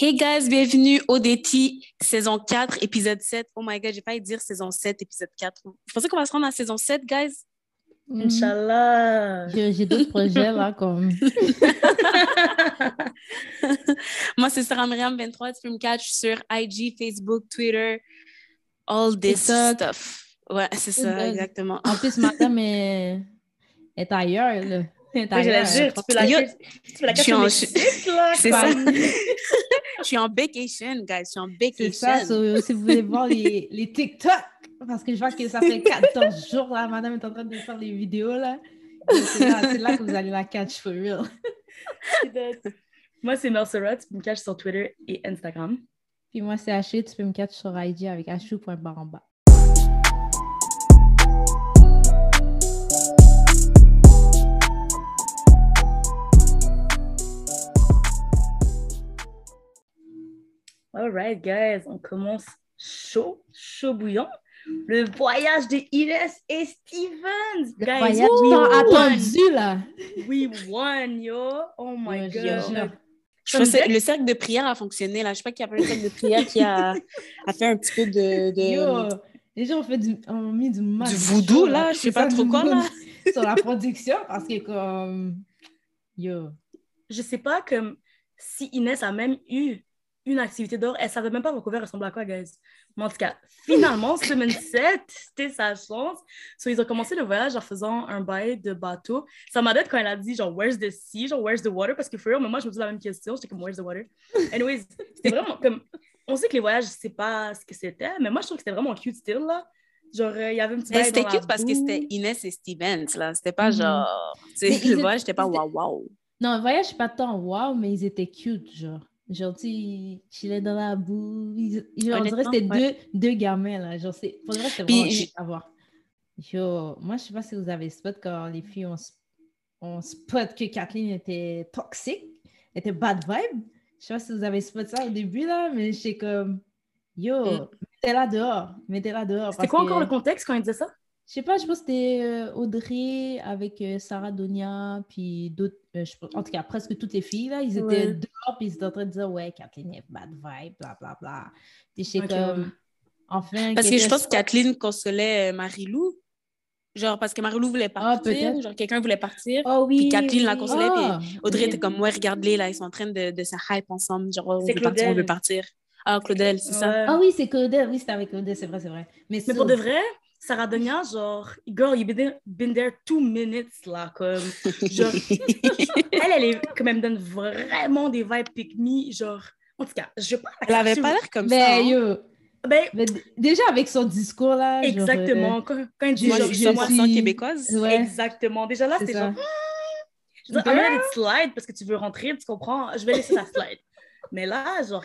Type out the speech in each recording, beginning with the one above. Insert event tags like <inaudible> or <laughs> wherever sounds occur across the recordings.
Hey guys, bienvenue au DT saison 4, épisode 7. Oh my god, j'ai pas à dire saison 7, épisode 4. Vous pensez qu'on va se rendre à saison 7, guys? Inch'Allah. J'ai j'ai d'autres projets là, comme. <laughs> Moi, c'est Sarah Myriam 23. Tu peux me catch sur IG, Facebook, Twitter, all this TikTok. stuff. Ouais, c'est ça, TikTok. exactement. En plus, madame est, est ailleurs, là. J'allais ailleurs, dire, tu peux la tu peux la je suis cacher en- Mexique, là. <laughs> C'est quoi. ça. Je suis en vacation, guys. Je suis en ça, vacation. so, si vous voulez voir les, les TikTok, parce que je vois que ça fait 14 jours, là, madame est en train de faire les vidéos, là. C'est là, que vous allez la catch for real. <laughs> Moi, c'est Mercera. Tu peux me cacher sur Twitter et Instagram. Puis moi, c'est Haché, tu peux me catch sur IG avec hachou.baramba. All right, guys. On commence chaud, chaud bouillant. Le voyage de Inès et Stevens. Le guys, voyage we attendu, là. We won, yo. Oh my God. Je pense que le cercle de prière a fonctionné. Là. Je sais pas qui a fait le cercle de prière qui a, a fait un petit peu de, de- Yo, les gens ont, fait du, ont mis du mal. du voodoo, chaud, là. Je sais pas trop quoi, là. <laughs> Sur la production, parce que comme... Yo. Je sais pas comme si Inès a même eu une activité d'or. Elle savait même pas Vancouver ressemblait à quoi, guys. Mais en tout cas, finalement, <laughs> semaine 7, c'était sa chance. So, ils ont commencé le voyage en faisant un bail de bateau. Ça m'a quand elle a dit, genre, where's the sea? Genre, where's the water? Parce que, for real, mais moi, je me dis la même question. J'étais comme, where's the water? Anyways, c'était vraiment comme... On sait que les voyages, c'est pas ce que c'était, mais moi, je trouve que c'était vraiment cute still, là. Genre, euh, il y avait un petit Mais bail c'était cute parce que c'était Inès et Stevens, là. C'était pas Mhm. genre... ils le voyage, c'était pas waouh waouh. Non, le voyage, pas tant wow, mais ils étaient cute, genre. Genre, tu dans la boue. Genre, on dirait que c'était deux, deux gamins, là. Genre, c'est... Pour le reste, Puis vraiment cute à voir. Yo, moi, je sais pas si vous avez spot quand les filles ont, ont spot que Kathleen était toxique, était bad vibe. Je sais pas si vous avez spot ça au début, là, mais j'étais comme... Yo, Mm. mettez-la dehors. Mettez-la dehors. C'était quoi que- encore le contexte quand il disait ça? Je sais pas, je pense que c'était euh, Audrey avec euh, Sarah Donia, puis d'autres, euh, je pense- en tout cas, presque toutes les filles, là, ils étaient Ouais. dehors, puis ils étaient en train de dire, ouais, Kathleen est bad vibe, bla bla bla. Puis j'étais Ok, comme, ouais. enfin. Parce que je pense que Kathleen consolait Marie-Lou. Genre, parce que Marie-Lou voulait partir. peut-être. genre, quelqu'un voulait partir. Oh oui. Puis Kathleen la consolait, Ah, Audrey était comme, ouais, regarde-les, là, ils sont en train de, de se hype ensemble. Genre, on C'est veut partir, on Claudel. veut partir. Ah, Claudel, c'est ça. Ah oui, c'est Claudel, oui, c'était avec Claudel, c'est vrai, c'est vrai. Mais, Mais pour de vrai, Sarah Donia, genre, girl, you've been there, been there two minutes, là, comme, genre, <laughs> elle, elle est, comme elle me donne vraiment des vibes pick me, genre, en tout cas, je la Elle avait pas l'air comme Mais ça. hein. yo, Ben, mais déjà avec son discours, là. genre, exactement, quand, quand elle dit, Moi, je- je genre, suis je moi, 100% suis- québécoise. euh, ouais, exactement, déjà là, c'est genre, je veux dire, I'm gonna let it slide parce que tu veux rentrer, tu comprends, je vais laisser ça slide. Mais là, genre,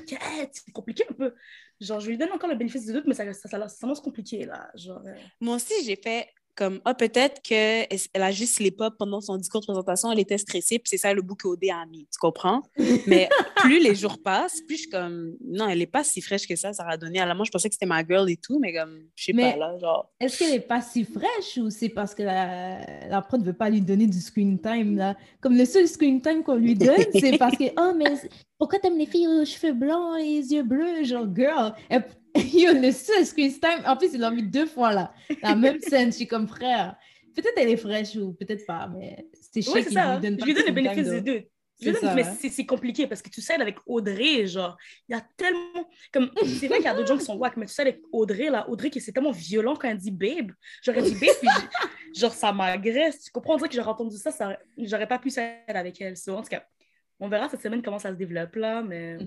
c'est compliqué un peu. Genre, je lui donne encore le bénéfice du doute, mais ça, ça, ça, ça s'annonce compliqué, là. Genre, euh, Moi aussi, j'ai fait comme, ah, peut-être qu'elle elle a juste les pop pendant son discours de présentation, elle était stressée, puis c'est ça le bout qu'Odé a mis, tu comprends? Mais plus les jours passent, plus je suis comme, non, elle est pas si fraîche que ça, ça a donné. À la moi, je pensais que c'était ma girl et tout, mais comme, je sais pas, là, genre. Est-ce qu'elle est pas si fraîche ou c'est parce que la, la prod ne veut pas lui donner du screen time là? Comme le seul screen time qu'on lui donne, c'est parce que <laughs> oh mais pourquoi t'aimes les filles aux cheveux blancs et les yeux bleus? Genre girl, elle- <laughs> Yo, le seul screen time, en plus il l'a mis deux fois là, la même <laughs> scène, je suis comme frère. Peut-être elle est fraîche ou peut-être pas, mais c'est chiant Ouais, c'est ça. donne Je lui donne le bénéfice though. doute. Je donne- ça, mais hein. c'est compliqué parce que tu sais, avec Audrey, genre, il y a tellement. Comme, c'est vrai qu'il y a d'autres gens qui sont wack, mais tu sais, avec Audrey, là, Audrey, qui c'est tellement violent quand elle dit babe. J'aurais dit babe, puis genre, ça m'agresse. Tu comprends? On dirait que j'aurais entendu ça, ça j'aurais pas pu s'aider avec elle. So, en tout cas, on verra cette semaine comment ça se développe, là, mais.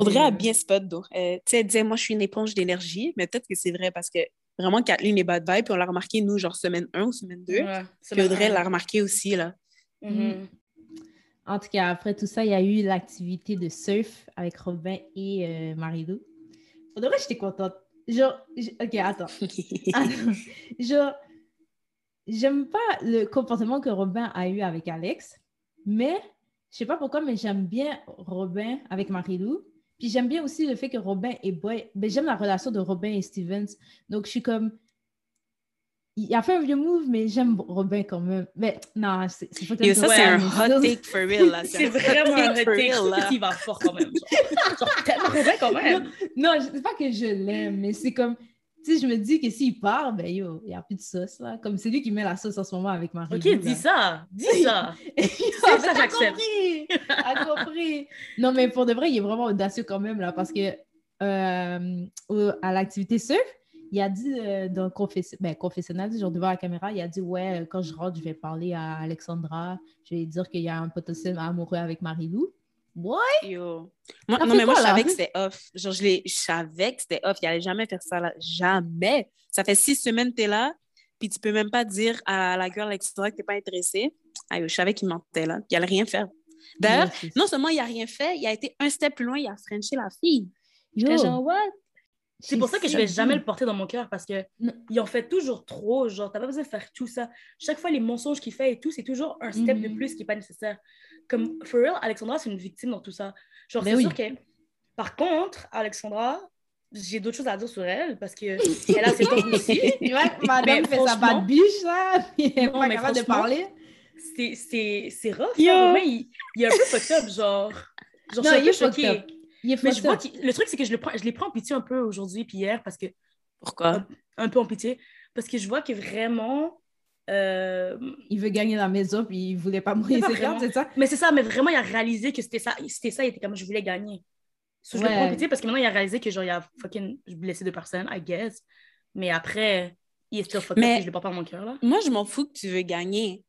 Audrey a Ouais. bien spot, donc. Euh, tu sais, elle disait, moi, je suis une éponge d'énergie, mais peut-être que c'est vrai parce que vraiment, Kathleen est bad vibe, puis on l'a remarqué, nous, genre semaine 1 ou semaine 2. Ouais, Puis Audrey l'a remarqué aussi, là. Mhm. En tout cas, après tout ça, il y a eu l'activité de surf avec Robin et euh, Marie-Lou. Pour de vrai, j'étais contente. Genre, ok, attends. <laughs> <laughs> Attends. Genre, j'aime pas le comportement que Robin a eu avec Alex, mais je sais pas pourquoi, mais j'aime bien Robin avec Marie-Lou. Puis j'aime bien aussi le fait que Robin et Boy. Ben, j'aime la relation de Robin et Stevens. Donc, je suis comme. Il a fait un vieux move, mais j'aime Robin quand même. Mais non, c'est c'est pas Yo, ça, c'est un mais <laughs> hot take for real, là. C'est un vraiment un hot for take. real, là. Il va fort quand même. Genre, Genre, Robin quand même. Non, c'est pas que je l'aime, mais c'est comme, tu sais, je me dis que s'il part, ben yo, il n'y a plus de sauce, là. Comme c'est lui qui met la sauce en ce moment avec Marie. Ok, dis ça. Dis ça. <laughs> C'est ça, j'accepte. compris. Non, mais pour de vrai, il est vraiment audacieux quand même, là, parce que euh, à l'activité surf, il a dit euh, dans le confesse- ben, confessionnal, genre devant la caméra, il a dit Ouais, euh, quand je rentre, je vais parler à Alexandra, je vais lui dire qu'il y a un potentiel amoureux avec Marie-Lou. What? Yo. Moi, non, mais moi, quoi, je savais que c'était off. Genre, je, l'ai- je savais que c'était off. Il allait jamais faire ça, là. Jamais. Ça fait six semaines que t'es là, puis tu peux même pas dire à la girl Alexandra que t'es pas intéressée. Ah, yo, je savais qu'il mentait, là. Il allait rien faire. D'ailleurs, non seulement il a rien fait, il a été un step plus loin, il a frenché la fille. Yo, genre, what? C'est pour ça que je vais jamais le porter dans mon cœur parce que Non. il en fait toujours trop. Genre, t'as pas besoin de faire tout ça. Chaque fois, les mensonges qu'il fait et tout, c'est toujours un step de Mhm. plus qui n'est pas nécessaire. Comme, for real, Alexandra, c'est une victime dans tout ça. Genre, Ben c'est oui. sûr que. Par contre, Alexandra, j'ai d'autres choses à dire sur elle parce que <laughs> elle a ses torts aussi. <laughs> Tu vois que madame Mais fait sa bad biche, là, <laughs> puis elle est Non, pas mais capable de parler. C'est- C'est c'est rough. Là. Romain, il, il est un peu fucked up, genre. Genre, Non, je il suis est fucked up. Il est Mais je vois qu'il- le truc, c'est que je, le prends, je les prends en pitié un peu aujourd'hui puis hier parce que Pourquoi? un peu en pitié parce que je vois que vraiment euh, Il veut gagner la maison, puis il voulait pas mourir c'est ça? mais c'est ça mais vraiment il a réalisé que c'était ça c'était ça il était comme je voulais gagner So, je le Ouais. prends pitié parce que maintenant il a réalisé que genre il a fucking blessé deux personnes I guess mais après il est still fucked Mais- je le porte pas dans mon cœur là Moi, je m'en fous que tu veux gagner.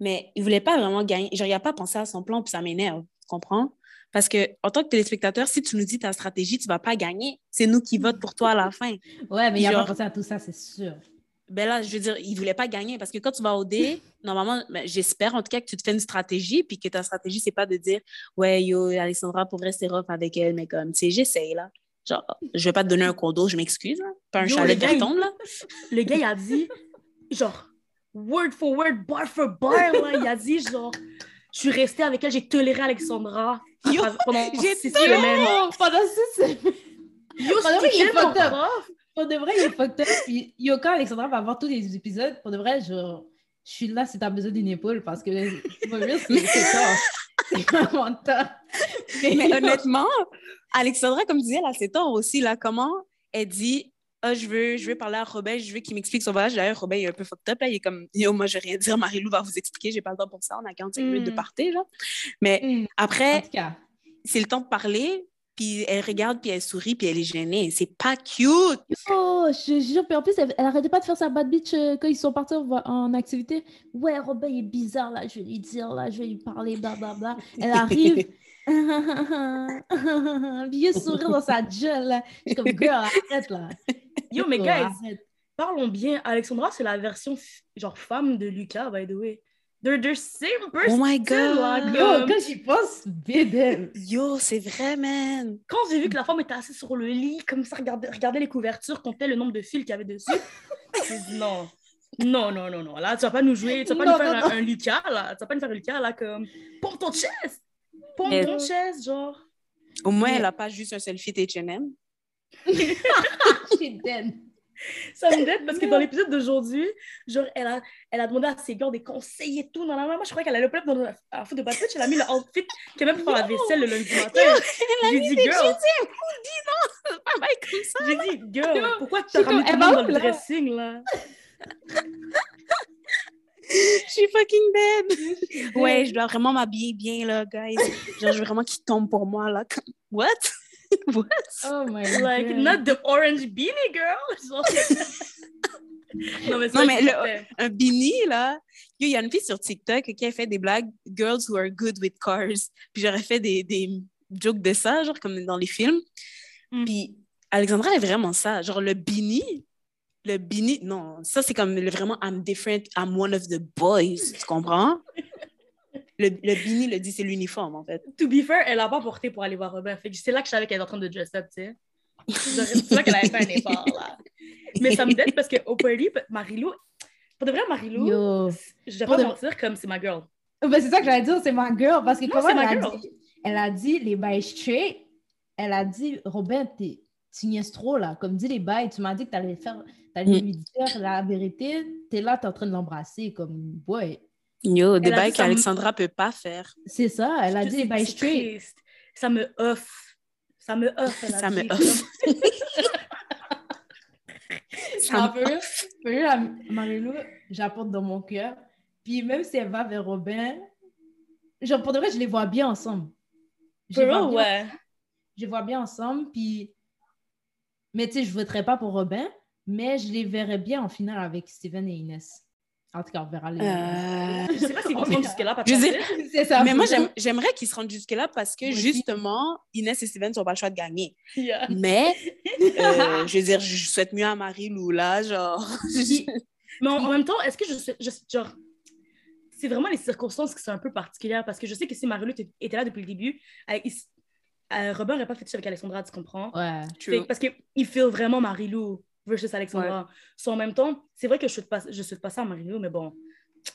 Mais il voulait pas vraiment gagner. Genre, il a pas pensé à son plan, puis ça m'énerve. Tu comprends? Parce que, en tant que téléspectateur, si tu nous dis ta stratégie, tu vas pas gagner. C'est nous qui votent pour toi à la fin. <laughs> Ouais, mais il a pas pensé à tout ça, c'est sûr. Ben là, je veux dire, il voulait pas gagner parce que quand tu vas au dé, <laughs> normalement, ben, j'espère en tout cas que tu te fais une stratégie puis que ta stratégie, c'est pas de dire Ouais, yo, Alessandra, pour vrai, c'est rough avec elle, mais comme, tu sais, j'essaye là. Genre, je vais pas te donner un condo, je m'excuse. Pas un Yo, chalet le de il- tombe, là. le gars il a dit genre word for word bar for bar là, il a dit genre je suis restée avec elle j'ai toléré Alexandra Yo, pendant six toléré. semaines pendant six semaines. yo Pendant c'était qu'il est up. rough. Pour de vrai, il est fucked up. Puis yo, quand Alexandra va voir tous les épisodes, pour de vrai, je, je suis là si t'as besoin d'une épaule parce que c'est tort. C'est vraiment tort. Mais honnêtement, Alexandra, comme tu disais, là, c'est tort aussi, là. Comment elle dit Ah, je veux, je veux parler à Robin, je veux qu'il m'explique son voyage. D'ailleurs, Robin, il est un peu fucked up, là. Il est comme Yo, moi, je vais rien dire. Marie-Lou va vous expliquer, j'ai pas le temps pour ça. On a 45 minutes de Mm. party, genre. Mais Mm. Après, c'est le temps de parler, puis elle regarde, puis elle sourit, puis elle est gênée. C'est pas cute. Oh, je jure, puis en plus, elle, elle arrêtait pas de faire sa bad bitch euh, quand ils sont partis en, en activité. Ouais, Robin il est bizarre, là, je vais lui dire, là, je vais lui parler, blablabla. Elle arrive. <laughs> <laughs> Vieux sourire dans sa gueule, là. Je suis comme, girl, arrête, là. <laughs> yo mais guys parlons bien Alexandra c'est la version genre femme de Lucas by the way they're the same person Oh my là, God. Yo, comme- quand j'y pense, bidem. Yo, c'est vrai, man. quand j'ai vu que la femme était assise sur le lit comme ça regardait, regardait les couvertures comptait le nombre de fils qu'il y avait dessus <laughs> j'ai dit non non, non, non, non. Là, tu vas pas nous jouer, tu vas pas Non, nous faire non, un, non. un Lucas, là. Tu vas pas nous faire un Lucas, là, comme... Pompe ton chest! Pompe Mais- ton chest, genre. Au moins, Mais- elle a pas juste un selfie H&M. <laughs> Ça me dette parce que dans l'épisode d'aujourd'hui, genre, elle a, elle a demandé à ses gars des conseils et tout. Non, non, non, moi, je croyais qu'elle allait pas dans la, faute de Bitch, elle a mis le outfit qu'elle même pour faire la vaisselle le lundi matin. J'ai dit, girl, Pas mal <laughs> comme ça. j'ai dit, girl, pourquoi tu t'as ramené tout elle dans le dressing, là? Je suis fucking dead. Ouais, je dois vraiment m'habiller bien, là, guys. Genre, je veux vraiment qu'il tombe pour moi, là. What? <laughs> What? Oh my <laughs> Like, god. not the orange beanie, girl! <laughs> Non, mais, Non, mais le- Un beanie, là. Il y a une fille sur TikTok qui a fait des blagues « Girls who are good with cars ». Puis j'aurais fait des, des jokes de ça, genre comme dans les films. Mm. Puis Alexandra est vraiment ça. Genre le beanie, le beanie, non, ça c'est comme le, vraiment « I'm different, I'm one of the boys ». Tu comprends? Le, le beanie le dit, c'est l'uniforme, en fait. To be fair, elle l'a pas porté pour aller voir Robin. Fait que c'est là que je savais qu'elle était en train de dress up, tu sais. C'est là qu'elle avait fait un effort, là. Mais ça me dette parce qu'au party, Marilou, pour de vrai, Marilou, je vais pas de- mentir comme c'est ma girl. Ben, c'est ça que j'allais dire, c'est ma girl. Parce que Non, comment elle ma a, girl. dit, elle a dit les bails straight. Elle a dit, Robin, t'es- tu niaises trop là. Comme dit les bails, tu m'as dit que t'allais faire, t'allais Mm. lui dire la vérité. T'es là, t'es en train de l'embrasser. Comme, ouais. Yo, des bails qu'Alexandra peut pas faire. C'est ça, elle a dit les bails C'est straight. Ça me off. Ça me a Ça me dit. heurte. <laughs> Ça Un me- peu, Marie-Lou, j'apporte dans mon cœur. Puis même si elle va vers Robin, genre pour de vrai, je les vois bien ensemble. Je les Pour vois bien- ouais. je les vois bien ensemble. Puis, mais tu sais, je voterai pas pour Robin, mais je les verrais bien en finale avec Steven et Inès. En tout cas, on verra les. Euh, <laughs> Je sais pas s'ils vont se rendre jusque-là, Je C'est ça. Mais moi, j'aime- j'aimerais qu'ils se rendent jusque-là parce que justement, Inès et Steven n'ont pas le choix de gagner. Yeah. Mais, <laughs> euh, je veux dire, je souhaite mieux à Marie-Lou, là, genre. Mais en, en même temps, est-ce que je, je genre, c'est vraiment les circonstances qui sont un peu particulières parce que je sais que si Marie-Lou était- était là depuis le début, avec, il- euh, Robin n'aurait pas fait ça avec Alexandra, tu comprends? Ouais. Fait- True. parce qu'il feel vraiment Marie-Lou versus Alexandra. So, en même temps, c'est vrai que je pas, je souhaite pas ça à Marie-Lou, mais bon,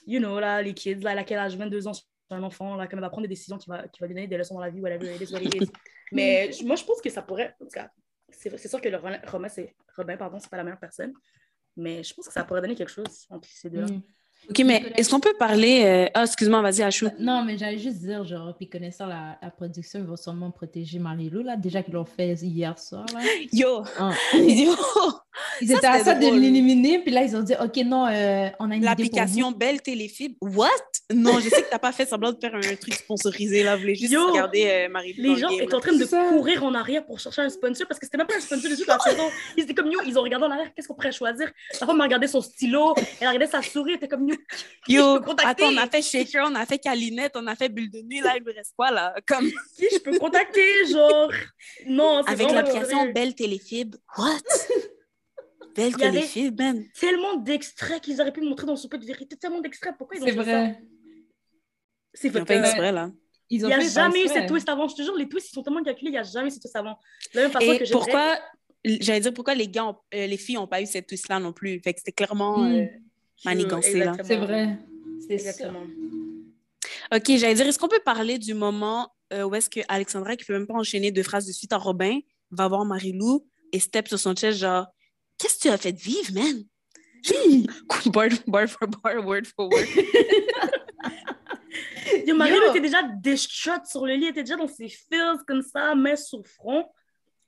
you know, là, les kids, là, a quel âge? 22 ans, c'est un enfant, là, comme elle va prendre des décisions qui va, qui va lui donner des leçons dans la vie, whatever, it is what it is. <laughs> mais moi, je pense que ça pourrait, en tout cas, c'est sûr que le Robin, c'est, Robin, pardon, c'est pas la meilleure personne, mais je pense que ça pourrait donner quelque chose entre ces deux-là. Mm. OK, mais est-ce qu'on peut parler... euh, Ah, excuse-moi, vas-y, Achou. Non, mais j'allais juste dire, genre, puis connaissant la, la production, ils vont sûrement protéger Marie-Lou, là, déjà qu'ils l'ont fait hier soir, là. Yo! <laughs> Yo! Ils Ça, étaient à ça de l'éliminer, puis là, ils ont dit, OK, non, euh, on a une L'application. Belle Téléfibre. What? Non, je sais que t'as pas fait semblant de faire un truc sponsorisé, là. Vous voulez juste Yo! regarder euh, Marie-Lou dans Les le gens étaient en train de ça. courir en arrière pour chercher un sponsor parce que c'était même pas un sponsor de toute la saison. Ils étaient comme, yo, ils ont regardé en arrière, qu'est-ce qu'on pourrait choisir? La femme a regardé son stylo, elle a regardé sa souris, elle était comme, yo, attends, on a fait Shaker, on a fait Calinette, on a fait Bulle de nuit, là, il me reste quoi, là? Comme <laughs> qui je peux contacter, genre? Non, c'est avec l'application. Belle Téléfibre. What? <laughs> Belle Téléfibre, man. Tellement d'extraits qu'ils auraient pu montrer dans Souper de vérité, tellement d'extraits. Pourquoi ils ont C'est fait ça? vrai. C'est Ils ont fait exprès, là. Ils Il n'y a jamais eu cette twist avant. Je te jure, les twists, ils sont tellement calculés, il n'y a jamais eu cette twist avant. De la même façon Et que pourquoi, j'allais dire pourquoi les gars, ont- euh, les filles n'ont pas eu cette twist-là non plus? Fait que c'était clairement Hmm. euh, manigancé, là. Exactement. C'est vrai. C'est ça. Exactement. OK, j'allais dire, est-ce qu'on peut parler du moment euh, où est-ce que Alexandra, qui ne peut même pas enchaîner deux phrases de suite à Robin, va voir Marie-Lou et step sur son chest, genre, qu'est-ce que tu as fait de vivre, man? bar, bar for bar, word for word. <laughs> Yo, Marie Yo. était déjà distraught sur le lit, elle était déjà dans ses feels comme ça, main sur le front.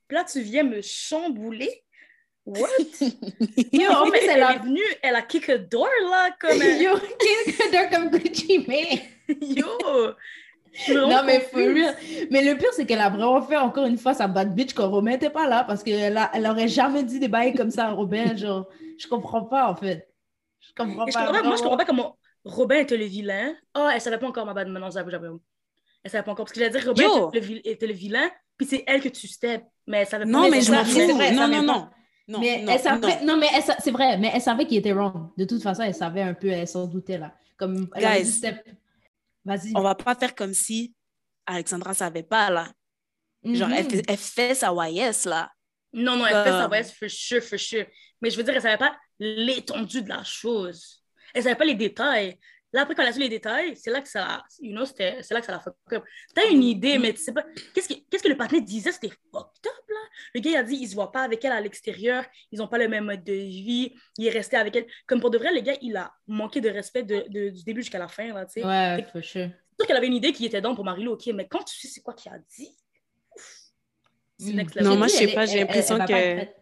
Puis là, tu viens me chambouler. What? <laughs> Yo, en Mais elle a... est <laughs> venue, elle a kick a door là, comme elle- Yo, qu'est-ce que comme Gucci Mane? <laughs> Yo! Non, mais for real. Mais le pire, c'est qu'elle a vraiment fait encore une fois sa bad bitch quand Robin n'était pas là parce qu'elle a... elle aurait jamais dit des bails comme ça à Robin. Genre, je comprends pas en fait. Je comprends Et je pas. comprends pas- moi, je comprends pas comment Robin était le vilain. Ah, elle savait pas encore ma bad maintenant, j'avoue, j'avoue. Elle savait pas encore. Parce que j'allais dire, Robin était le, était le vilain, puis c'est elle que tu step. Mais elle savait pas. Non, mais je m'en ça, fous. non, non, pas. non. Non, mais non, elle savait, non. non, mais c'est vrai, mais elle savait qu'il était wrong. De toute façon, elle savait un peu, elle s'en doutait là. Comme Guys. Vas-y. On va pas faire comme si Alexandra savait pas, là. Genre, elle, fait, elle fait sa YS, là. Non, non, elle fait sa voix, for sure, for sure. Mais je veux dire, elle savait pas l'étendue de la chose. Elle savait pas les détails. Là, après, quand elle a su les détails, c'est là que ça, you know, c'était- c'est là que ça l'a fuck up. T'as une idée, mais tu sais pas, qu'est-ce que, qu'est-ce que le partenaire disait, c'était fucked up, là? Le gars, il a dit, il se voit pas avec elle à l'extérieur, ils ont pas le même mode de vie, il est resté avec elle. Comme pour de vrai, le gars, il a manqué de respect de, de- du début jusqu'à la fin, là, tu sais. Ouais, for sure. C'est sûr qu'elle avait une idée qui était dans pour Marie-Lou, ok, mais quand tu sais c'est quoi qu'il a dit, c'est Mm. Non, moi, je sais pas, j'ai l'impression que- être.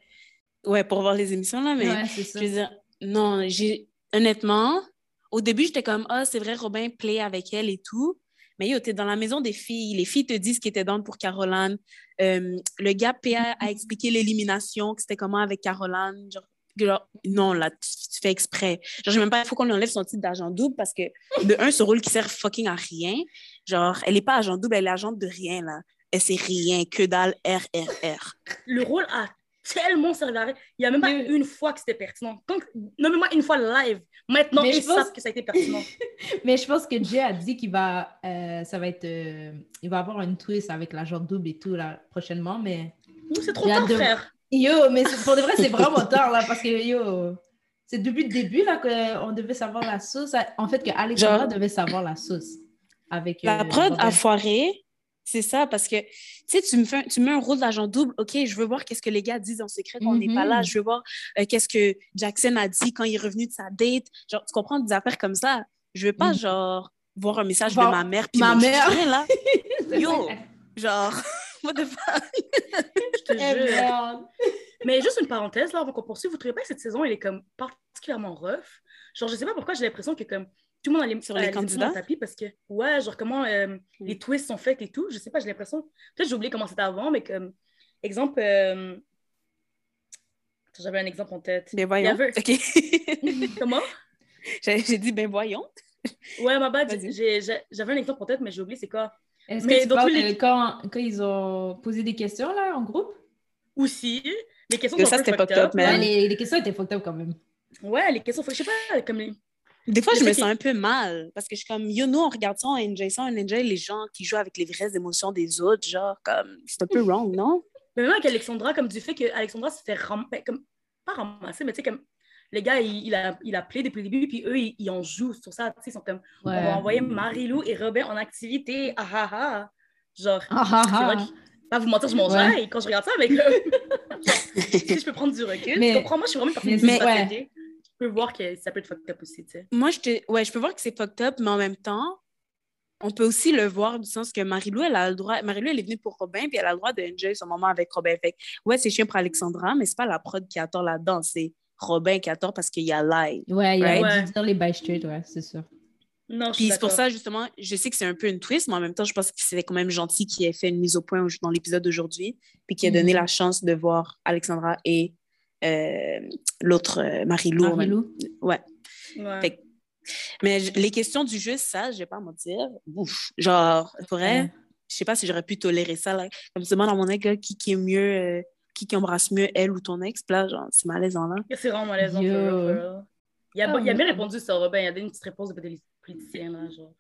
Ouais, pour voir les émissions, là, mais Ouais, c'est ça. je veux dire, non, j'ai honnêtement, au début, j'étais comme, ah, c'est vrai, Robin play avec elle et tout. Mais yo, t'es dans la maison des filles. Les filles te disent ce qui était dans pour Caroline. Euh, le gars PA a expliqué l'élimination, que c'était comment avec Caroline. Genre, genre, non, là, tu, fais exprès. Genre, j'ai même pas, il faut qu'on lui enlève son titre d'agent double parce que, de un, ce rôle qui sert fucking à rien. Genre, elle est pas agent double, elle est agente de rien, là. Elle c'est rien, que dalle, RRR. le rôle a tellement servi à rien. Il n'y a même pas Mais- une fois que c'était pertinent. Quand... Nommez-moi une fois live. Maintenant, Mais ils je pense- savent que ça a été pertinent. <laughs> Mais je pense que Jay a dit qu'il va, euh, ça va être, euh, il va avoir une twist avec l'agent double et tout là prochainement, mais c'est trop tard, de- frère. yo, mais pour de vrai c'est vraiment <laughs> tard là parce que yo, c'est depuis le début là qu'on devait savoir la sauce. En fait que Alexandra Genre- devait savoir la sauce avec. La euh, prod a foiré. C'est ça, parce que, tu sais, tu me, fais, un- tu mets un rôle d'agent double. OK, je veux voir qu'est-ce que les gars disent en secret quand on n'est pas là. Mhm. Je veux voir euh, qu'est-ce que Jackson a dit quand il est revenu de sa date. Genre, tu comprends des affaires comme ça. Je veux pas, Mhm. genre, voir un message Voir de ma mère puis ma mère. juger, là. <laughs> Yo. vrai. Genre, <laughs> What the fuck? Je te <laughs> Eh, jure. Mais juste une parenthèse, là, avant qu'on poursuive, vous trouvez pas que cette saison, elle est comme particulièrement rough? Genre, je sais pas pourquoi j'ai l'impression que comme tout le monde allait Sur les candidats? le tapis parce que, ouais, genre comment euh, les twists sont faits et tout. Je sais pas, j'ai l'impression. Peut-être j'ai oublié comment c'était avant, mais comme, exemple, euh, j'avais un exemple en tête. Ben voyons. Avait- OK. <laughs> Comment? <laughs> J'ai j'ai dit, ben voyons. Ouais, ma bad, j'avais un exemple en tête, mais j'ai oublié c'est quoi. Est-ce Mais que tu parles les- quand, quand ils ont posé des questions là en groupe? Aussi, les questions Que sont ça, c'était fucked up. Ouais, les, les questions étaient fucked up quand même. Ouais, les questions, je sais pas, comme les... Des fois, je me sens un peu mal parce que je suis comme, yo, nous, on regarde ça, on enjoy ça, on enjoy les gens qui jouent avec les vraies émotions des autres. Genre, comme, c'est un peu wrong, non? <laughs> Mais même avec Alexandra, comme du fait que Alexandra se fait ram... ben, comme pas ramasser, mais tu sais, comme les gars, il, il a, il a appelé depuis le début, puis eux, ils, ils en jouent sur ça. Tu sais, ils sont comme, on va envoyer Marie-Lou et Robin en activité. Ah ah ah. Genre, Ah, ah, vrai ah. pas vous mentir, je m'en Ouais. jaille quand je regarde ça, mais comme, genre, si je peux prendre du recul, Mais- tu comprends? Moi, je suis vraiment une personne mais- qui ouais. Je peux voir que ça peut être fucked up aussi, tu sais. Moi, je, te... ouais, je peux voir que c'est fucked up, mais en même temps, on peut aussi le voir du sens que Marie-Lou, elle a le droit. Marie-Lou, elle est venue pour Robin, puis elle a le droit d'enjoy son moment avec Robin. Fait que, ouais, c'est chiant pour Alexandra, mais c'est pas la prod qui a tort là-dedans, c'est Robin qui a tort parce qu'il y a live. Ouais, il a Ouais. les straight, ouais, c'est sûr. Non, Puis c'est pour ça, justement, je sais que c'est un peu une twist, mais en même temps, je pense que c'était quand même gentil qu'il ait fait une mise au point dans l'épisode d'aujourd'hui, puis qu'il a donné Mhm. la chance de voir Alexandra et euh, l'autre euh, Marie-Lou. Marie-Lou. Ouais. Ouais. Fait que- Mais je- les questions du jeu, ça, je vais pas mentir. Ouf. Genre, pour vrai, Ouais. je sais pas si j'aurais pu tolérer ça. Là. Comme tu demandes à mon ex, là, qui, qui est mieux, euh, qui, qui embrasse mieux elle ou ton ex, là, genre, c'est malaisant, là. C'est vraiment malaisant. Yo. real. Il a, il a bien répondu sur Robin. Il a donné une petite réponse de politicien, là, genre.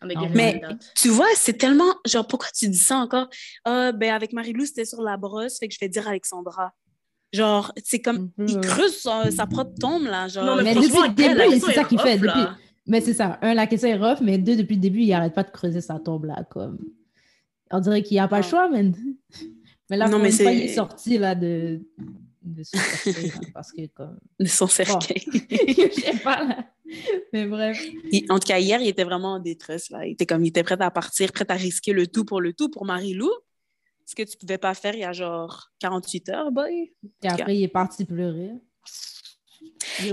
Ah, mais-. Tu vois, c'est tellement. Genre, pourquoi tu dis ça encore? Ah, ben, avec Marie-Lou, c'était sur la brosse, fait que je vais dire Alexandra. Genre, c'est comme. Mhm. Il creuse sa, sa propre tombe, là. Genre, Non, mais, Mais depuis le début, c'est ça qu'il fait, depuis-. Mais c'est ça. Un, la question est rough, mais deux, depuis le début, il arrête pas de creuser sa tombe là. Comme... On dirait qu'il n'y a pas le Ah. choix, man. <laughs> Mais là, Non, mais c'est- il est sorti là de, de son cercueil, là, parce que comme. <laughs> de son cercueil. <laughs> Je sais pas là. Mais bref. Il- en tout cas, hier, il était vraiment en détresse. Là. Il était comme, il était prêt à partir, prêt à risquer le tout pour le tout pour Marie-Lou. Ce que tu pouvais pas faire il y a genre 48 heures, boy. Et après, il est parti pleurer.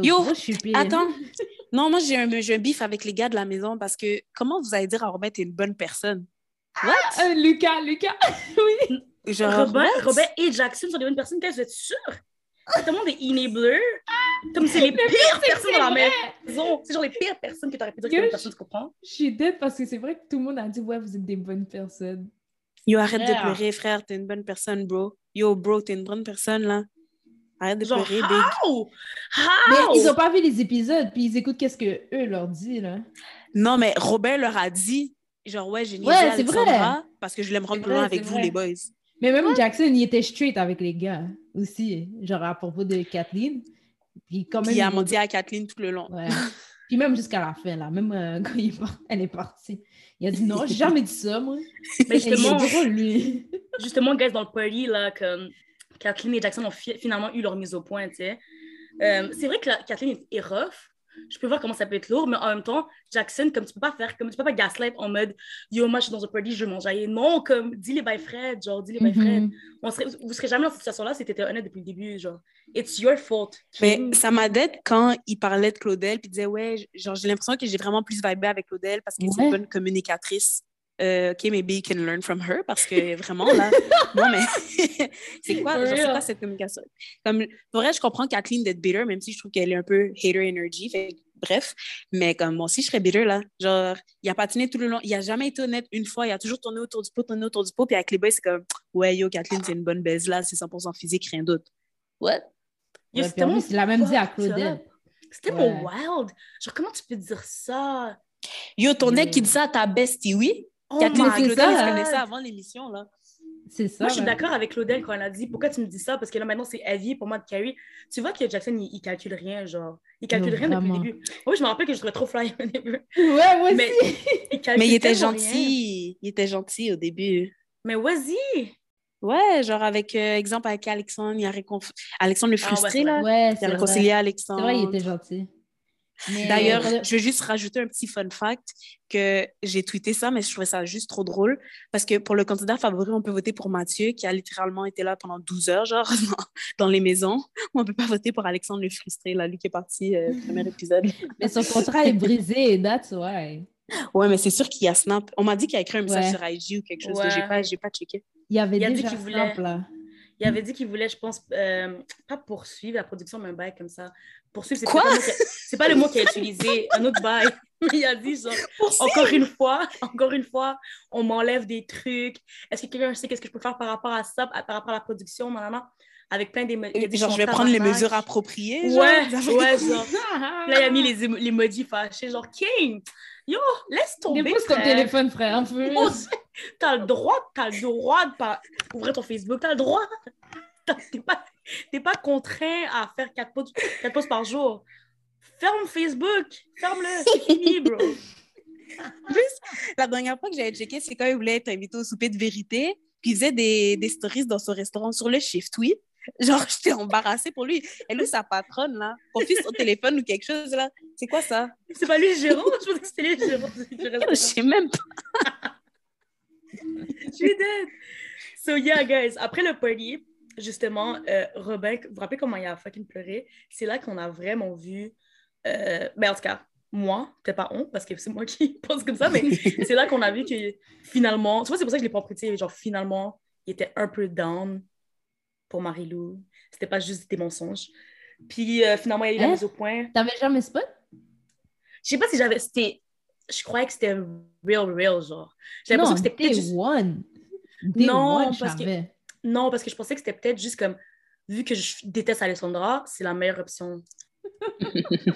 Yo, gros. Attends. <laughs> Non, moi, j'ai un, j'ai un bif avec les gars de la maison parce que comment vous allez dire à Robin, t'es une bonne personne? Euh, Lucas, Lucas. <laughs> Genre, Robin, what? Robin et Jackson sont des bonnes personnes. Qu'est-ce que vous êtes sûrs? C'est tellement des enablers. Comme c'est les pires personnes dans la maison. C'est genre les pires personnes que tu aurais pu dire que une personne, tu comprends? Je suis dead parce que c'est vrai que tout le monde a dit Ouais, vous êtes des bonnes personnes. Yo, arrête de pleurer, frère. T'es une bonne personne, bro. Yo, bro, t'es une bonne personne, là. Arrête de Genre, pleurer, big. how? Mais ils ont pas vu les épisodes, puis ils écoutent qu'est-ce que eux leur disent là. Non, mais Robin leur a dit, genre, ouais, j'ai niaisé Ouais, c'est Alexandra parce que je voulais me rendre loin vrai, avec vous, vrai. les boys. Mais même Jackson, il était straight avec les gars aussi, genre à propos de Kathleen. Puis quand même. Puis il a menti à Kathleen tout le long. Ouais. <laughs> Puis même jusqu'à la fin, là, même euh, <laughs> quand il est par- elle est partie, il a dit non, j'ai jamais dit ça, moi. <laughs> Mais justement, drôle, lui. <laughs> justement, guys, dans le party, là, comme Kathleen et Jackson ont fi- finalement eu leur mise au point, tu sais. Euh, c'est vrai que la- Kathleen est rough. Je peux voir comment ça peut être lourd, mais en même temps, Jackson, comme tu peux pas faire, comme tu peux pas gaslight en mode Yo, moi je suis dans un party, je veux manger. Non, comme dis les by Fred, genre dis les by Fred. On serait, vous serez jamais dans cette situation-là si t'étais honnête depuis le début, genre. It's your fault. Mais Kim. ça m'a d'aide quand il parlait de Claudel, puis il disait, ouais, genre, j'ai l'impression que j'ai vraiment plus vibé avec Claudel parce que c'est une bonne communicatrice. Euh, OK, maybe you can learn from her parce que <laughs> vraiment, là, non, mais <laughs> c'est quoi, genre, quoi cette communication? Comme, pour vrai, je comprends Kathleen d'être bitter, même si je trouve qu'elle est un peu hater energy, fait bref, mais comme moi aussi, je serais bitter, là. Genre, il a patiné tout le long, il a jamais été honnête une fois, il a toujours tourné autour du pot, tourné autour du pot, puis avec les boys, c'est comme, ouais, yo, Kathleen, c'est une bonne baise, là, c'est 100% physique, rien d'autre. What? Yo, Ouais, c'est tellement il l'a même dit à. C'est tellement Ouais. wild. Genre, comment tu peux dire ça? Yo, ton ex qui dit ça à ta bestie, oui? Oh Claudel, ils se avant l'émission, là. C'est ça. Moi, je suis d'accord avec Claudel quand elle a dit pourquoi tu me dis ça? Parce que là maintenant c'est avis pour moi de Carrie. Tu vois que Jackson il, il calcule rien, genre. Il calcule Non, rien depuis le début. Oui, je me rappelle que je trouvais trop fly <laughs> au début. Ouais, moi Mais aussi. il, Mais il était rien. gentil. Il était gentil au début. Mais vas-y. Ouais, genre avec, euh, exemple, avec Alexandre, il a réconf... Alexandre le Ah ouais, frustré, là. Ouais, Il a réconcilié vrai. C'est Alexandre. vrai, il était gentil. D'ailleurs, euh, je vais juste rajouter un petit fun fact que j'ai tweeté ça, mais je trouvais ça juste trop drôle parce que pour le candidat favori, on peut voter pour Mathieu qui a littéralement été là pendant 12 heures, genre, <laughs> dans, les maisons. Ou on peut pas voter pour Alexandre le frustré, là, lui qui est parti euh, premier épisode. <laughs> mais son contrat est brisé, that's why. Ouais, mais c'est sûr qu'il y a Snap. On m'a dit qu'il a écrit un message Ouais. sur IG ou quelque chose. Ouais. que J'ai pas, j'ai pas checké. Il avait Il a dit déjà voulait- Snap, là. Il avait dit qu'il voulait, je pense, euh, pas poursuivre la production, mais un bail comme ça. Poursuivre, c'est Quoi? pas, c'est pas le mot qu'il a utilisé, un autre bail. Mais <laughs> il a dit, genre, encore une fois, encore une fois, on m'enlève des trucs. Est-ce que quelqu'un sait qu'est-ce que je peux faire par rapport à ça, par rapport à la production, nanana, avec plein des... Genre, je vais prendre les mesures appropriées. genre. Ouais, ouais, genre. <laughs> Là, il a mis les, émo- les emojis fâchés, genre, King, yo, laisse tomber, Dépose ton téléphone, frère, un peu. Oh, T'as le droit, t'as le droit de pas ouvrir ton Facebook, t'as le droit. <laughs> T'es pas, t'es pas contraint à faire 4 posts, quatre posts par jour. Ferme Facebook, ferme-le, <laughs> c'est fini, bro. La dernière fois que j'avais checké, c'est quand il voulait être invité au souper de vérité. Puis il faisait des, des stories dans son restaurant sur le shift, oui. Genre, <laughs> j'étais embarrassée pour lui. Et lui, sa patronne, là, confie son téléphone ou quelque chose, là. C'est quoi ça? C'est pas lui le gérant, je pensais que c'était lui le gérant <laughs> Je sais même pas. Je suis dead. So yeah, guys, après le party, justement, euh, Robin, vous vous rappelez comment il a fucking pleuré? C'est là qu'on a vraiment vu, euh, ben en tout cas, moi, peut-être pas on, parce que c'est moi qui <laughs> pense comme ça, mais <laughs> c'est là qu'on a vu que finalement, tu vois, c'est pour ça que je l'ai pas apprécié, genre finalement, il était un peu down pour Marie-Lou. C'était pas juste des mensonges. Puis euh, finalement, il a eu la Hein? mise au point. T'avais jamais spot? Je sais pas si j'avais. C'était. Je croyais que c'était real, real, genre. J'avais l'impression que c'était peut-être juste. one. Day Non, one, parce que-. Non, parce que je pensais que c'était peut-être juste comme. Vu que je déteste Alessandra, c'est la meilleure option.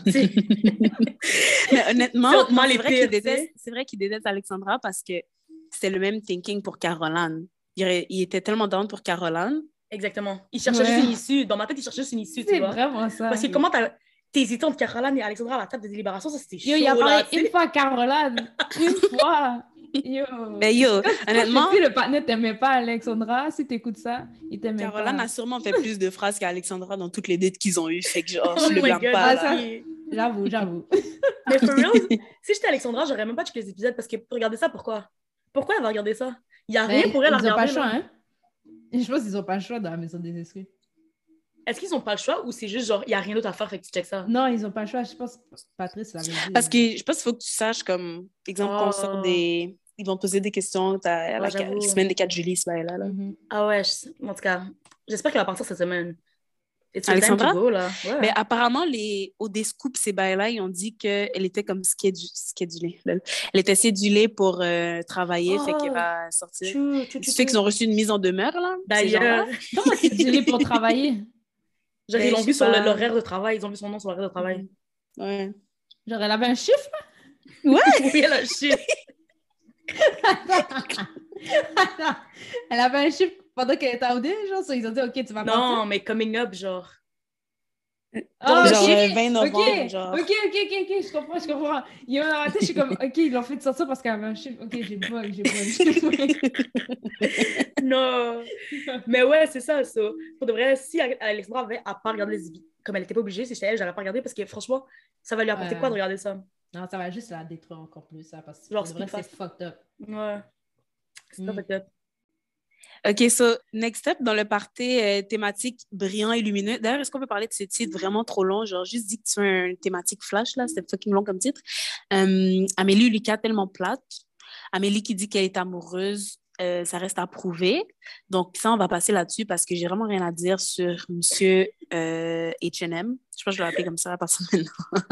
C'est- <laughs> Mais honnêtement, C'est c'est vrai qu'il déteste, c'est qu'il déteste Alexandra parce que c'était le même thinking pour Caroline. Il, était tellement down pour Caroline. Exactement. Il cherchait Ouais. juste une issue. Dans ma tête, il cherchait juste une issue, C'est vraiment ça. Parce que comment t'as. Entre Caroline et Alexandra à la table de délibération, ça c'était chaud. Yo, il a parlé là, une fois à Caroline. Une fois. <laughs> <laughs> Yo. Mais yo, <laughs> honnêtement, Si le partenaire t'aimait pas, Alexandra, si t'écoutes ça, il t'aimait pas. Caroline a sûrement fait plus de phrases qu'Alexandra dans toutes les dates qu'ils ont eues. Fait que genre, Oh je le my blâme God, pas. Ah. J'avoue, j'avoue. <laughs> Mais for real, si j'étais Alexandra, j'aurais même pas checké les épisodes parce que pour regarder ça, pourquoi? Pourquoi elle va regarder ça? Il y a rien Mais pour elle à ils ont pas regarder. le choix, hein? Je pense qu'ils ont pas le choix dans la maison des esprits. Est-ce qu'ils ont pas le choix ou c'est juste genre, il y a rien d'autre à faire, fait que tu checkes ça? Non, ils ont pas le choix. Je pense que Patrice l'avait dit. Parce que je pense qu'il faut que tu saches, comme, exemple, quand on sort Oh. des. Ils vont te poser des questions. T'as la Ouais, semaine des 4 juillet, ce bail-là. Là. Mhm. Ah ouais, je- en tout cas, j'espère qu'elle va partir cette semaine. Alexandra? go, là. Ouais. Mais apparemment, les, au Descoop, ces bails-là, ils ont dit qu'elle était comme schedu- schedulée. Elle était cédulée pour euh, travailler, fait Oh. qu'elle va sortir. Tu sais qu'ils ont reçu une mise en demeure, là? D'ailleurs, Comment c'est dilé pour travailler? Genre, Ben, ils l'ont vu sur l'horaire de travail, ils ont vu son nom sur l'horaire de travail. Ouais. Genre, elle avait un chiffre? <laughs> oui, elle a shit. <laughs> elle avait un chiffre pendant qu'elle était au dé, genre, ils ont dit, OK, tu vas Non, partir. mais coming up, genre. Ah, Genre, ok. euh, 20 novembre, Ok, genre. Ok, ok, ok, ok, je comprends, je comprends. Dans ma tête, je suis comme, <laughs> ok, ils l'ont fait sortir parce qu'elle avait un chiffre. Ok, j'ai bug, j'ai bug, <laughs> <laughs> non. mais ouais, c'est ça. so. Pour de vrai, si Alexandra avait à pas regarder les vidéos, comme elle était pas obligée, si j'étais elle, j'aurais pas regardé parce que franchement, ça va lui apporter Ouais. quoi de regarder ça? Non, ça va juste la détruire encore plus, ça, parce que Genre, c'est c'est fucked up. Ouais. C'est pas Mm. fucked up. OK, so, next step dans le party euh, thématique brillant et lumineux. D'ailleurs, est-ce qu'on peut parler de ce titre vraiment trop long? Genre, juste dit que tu as une thématique flash, là. C'était fucking long comme titre. Euh, Amélie Lucas, tellement plate. Amélie qui dit qu'elle est amoureuse, euh, ça reste à prouver. Donc, ça, on va passer là-dessus parce que j'ai vraiment rien à dire sur Monsieur euh, H&M. Je pense que je vais l'appeler comme ça à partir de maintenant.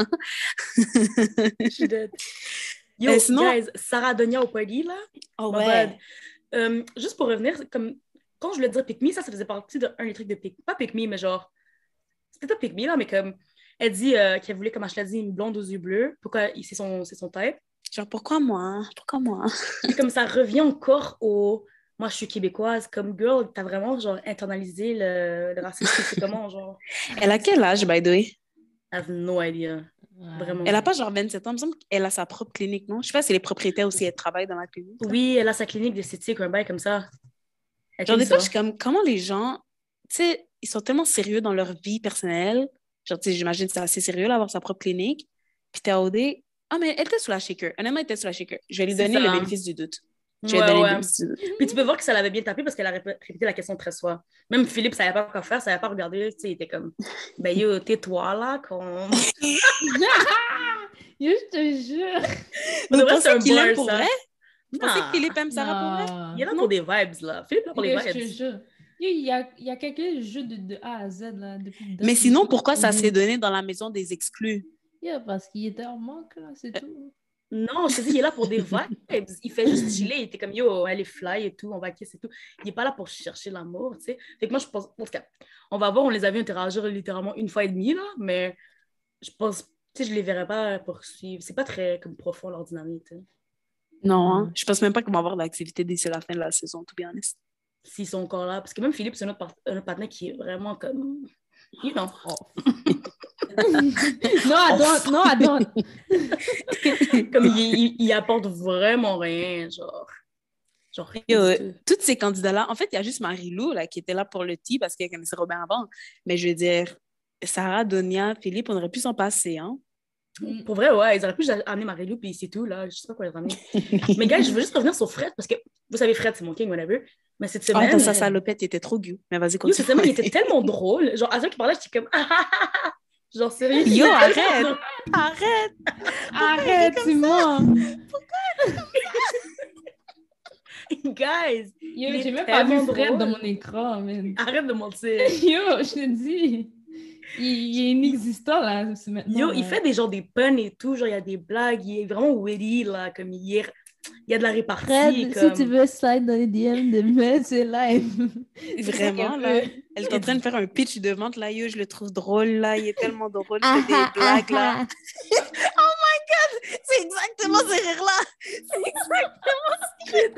Je suis dead. Yo, Euh, sinon- guys, Sarah Donia au party, là. oh bad. Euh, juste pour revenir, comme quand je voulais dire pick me, ça, ça faisait partie d'un des trucs de pick. Pas pick me, mais genre. C'était pas pick me, là, mais comme. Elle dit euh, qu'elle voulait, comme je l'ai dit, une blonde aux yeux bleus. Pourquoi c'est son, son type. Genre, pourquoi moi? Pourquoi moi? Puis comme ça revient encore au. Moi, je suis québécoise. Comme girl, t'as vraiment, genre, internalisé le, le racisme. C'est comment, genre? <laughs> Elle a quel âge, by the way? I have no idea. Ouais. Vraiment. Elle a pas genre 27 ans. Il me semble qu'elle a sa propre clinique, non? Je sais pas si elle est propriétaire aussi, elle travaille dans la clinique. Oui, elle a sa clinique d'esthétique, un bail comme ça. Elle Genre, des fois, je suis comme, comment les gens, tu sais, ils sont tellement sérieux dans leur vie personnelle? Genre, tu sais, j'imagine que c'est assez sérieux, là, avoir sa propre clinique. Puis Théodé, ah, mais elle était sous la shaker. Honnêtement, elle était sous la shaker. Je vais lui donner le bénéfice du doute. Ouais, ouais. Puis tu peux voir que ça l'avait bien tapé parce qu'elle a répé- répété la question très souvent. Même Philippe savait pas quoi faire, savait pas regarder. Tu sais, il était comme, ben yo, tais-toi là. Qu'on... <laughs> Yo, je te jure. Vous vrai, c'est pensez un qu'il aime pour ça. vrai? Vous pensez Nah. que Philippe aime Sarah pour vrai? Il est là pour des vibes, là. Philippe, là, pour les Yo, je te vibes. jure. Il y a, il y a de, de A à Z là, depuis Mais sinon, pourquoi ça s'est donné dans la maison des exclus? Yeah, parce qu'il était en manque, là, c'est tout. Non, je te dis, il est là pour des vibes. Il fait juste chiller. Il était comme, yo, elle est fly et tout, on va kiss et tout. Il est pas là pour chercher l'amour, tu sais. Fait que moi, je pense, en tout cas, on va voir, on les a vus interagir littéralement une fois et demie, là, mais je pense, tu sais, je les verrais pas poursuivre. C'est pas très comme profond leur dynamique, sais. Non, hein? Mhm. je pense même pas qu'ils vont avoir d'activité d'ici la fin de la saison, to be honest. S'ils sont encore là. Parce que même Philippe, c'est un autre, part- un autre partenaire qui est vraiment comme, you know. <laughs> non, I don't, non, I don't. <laughs> comme il, il, il apporte vraiment rien, genre. Genre, rien Yo, du tout. Tous ces candidats-là, en fait, il y a juste Marie-Lou là, qui était là pour le tea parce qu'elle connaissait Robin avant. Mais je veux dire, Sarah, Donia, Philippe, on aurait pu s'en passer. Hein? Pour vrai, ouais, ils auraient pu amener Marie-Lou, puis c'est tout, là. Je sais pas quoi les ramener. <laughs> Mais gars, je veux juste revenir sur Fred, parce que vous savez, Fred, c'est mon king, whatever. Mais cette Ah, semaine. dans sa salopette, il était trop gueux. Mais vas-y, Yo, continue. cette semaine, il était tellement drôle. Genre, à chaque fois qu'il parlait, j'étais comme. Ah, ah, ah, ah. Genre, sérieux. Yo, arrête. drôle. Arrête! <laughs> Arrête, tu mens. <laughs> Guys, Yo, Il est j'ai même pas vu tellement Fred drôle. dans mon écran, man. arrête de mentir. Yo, je te dis. Il, il est inexistant, là, c'est maintenant. Yo, il là. fait des genres des puns et tout. Genre, il y a des blagues. Il est vraiment witty, là. Comme il, est... il y a de la répartie. Fred, comme... si tu veux slide dans les DM de mai, c'est live. <laughs> Vraiment, C'est là. Elle est en train de faire un pitch de vente, là. Yo, je le trouve drôle, là. Il est tellement drôle. Il fait des blagues, là. <laughs> C'est exactement ces rires-là. Yo.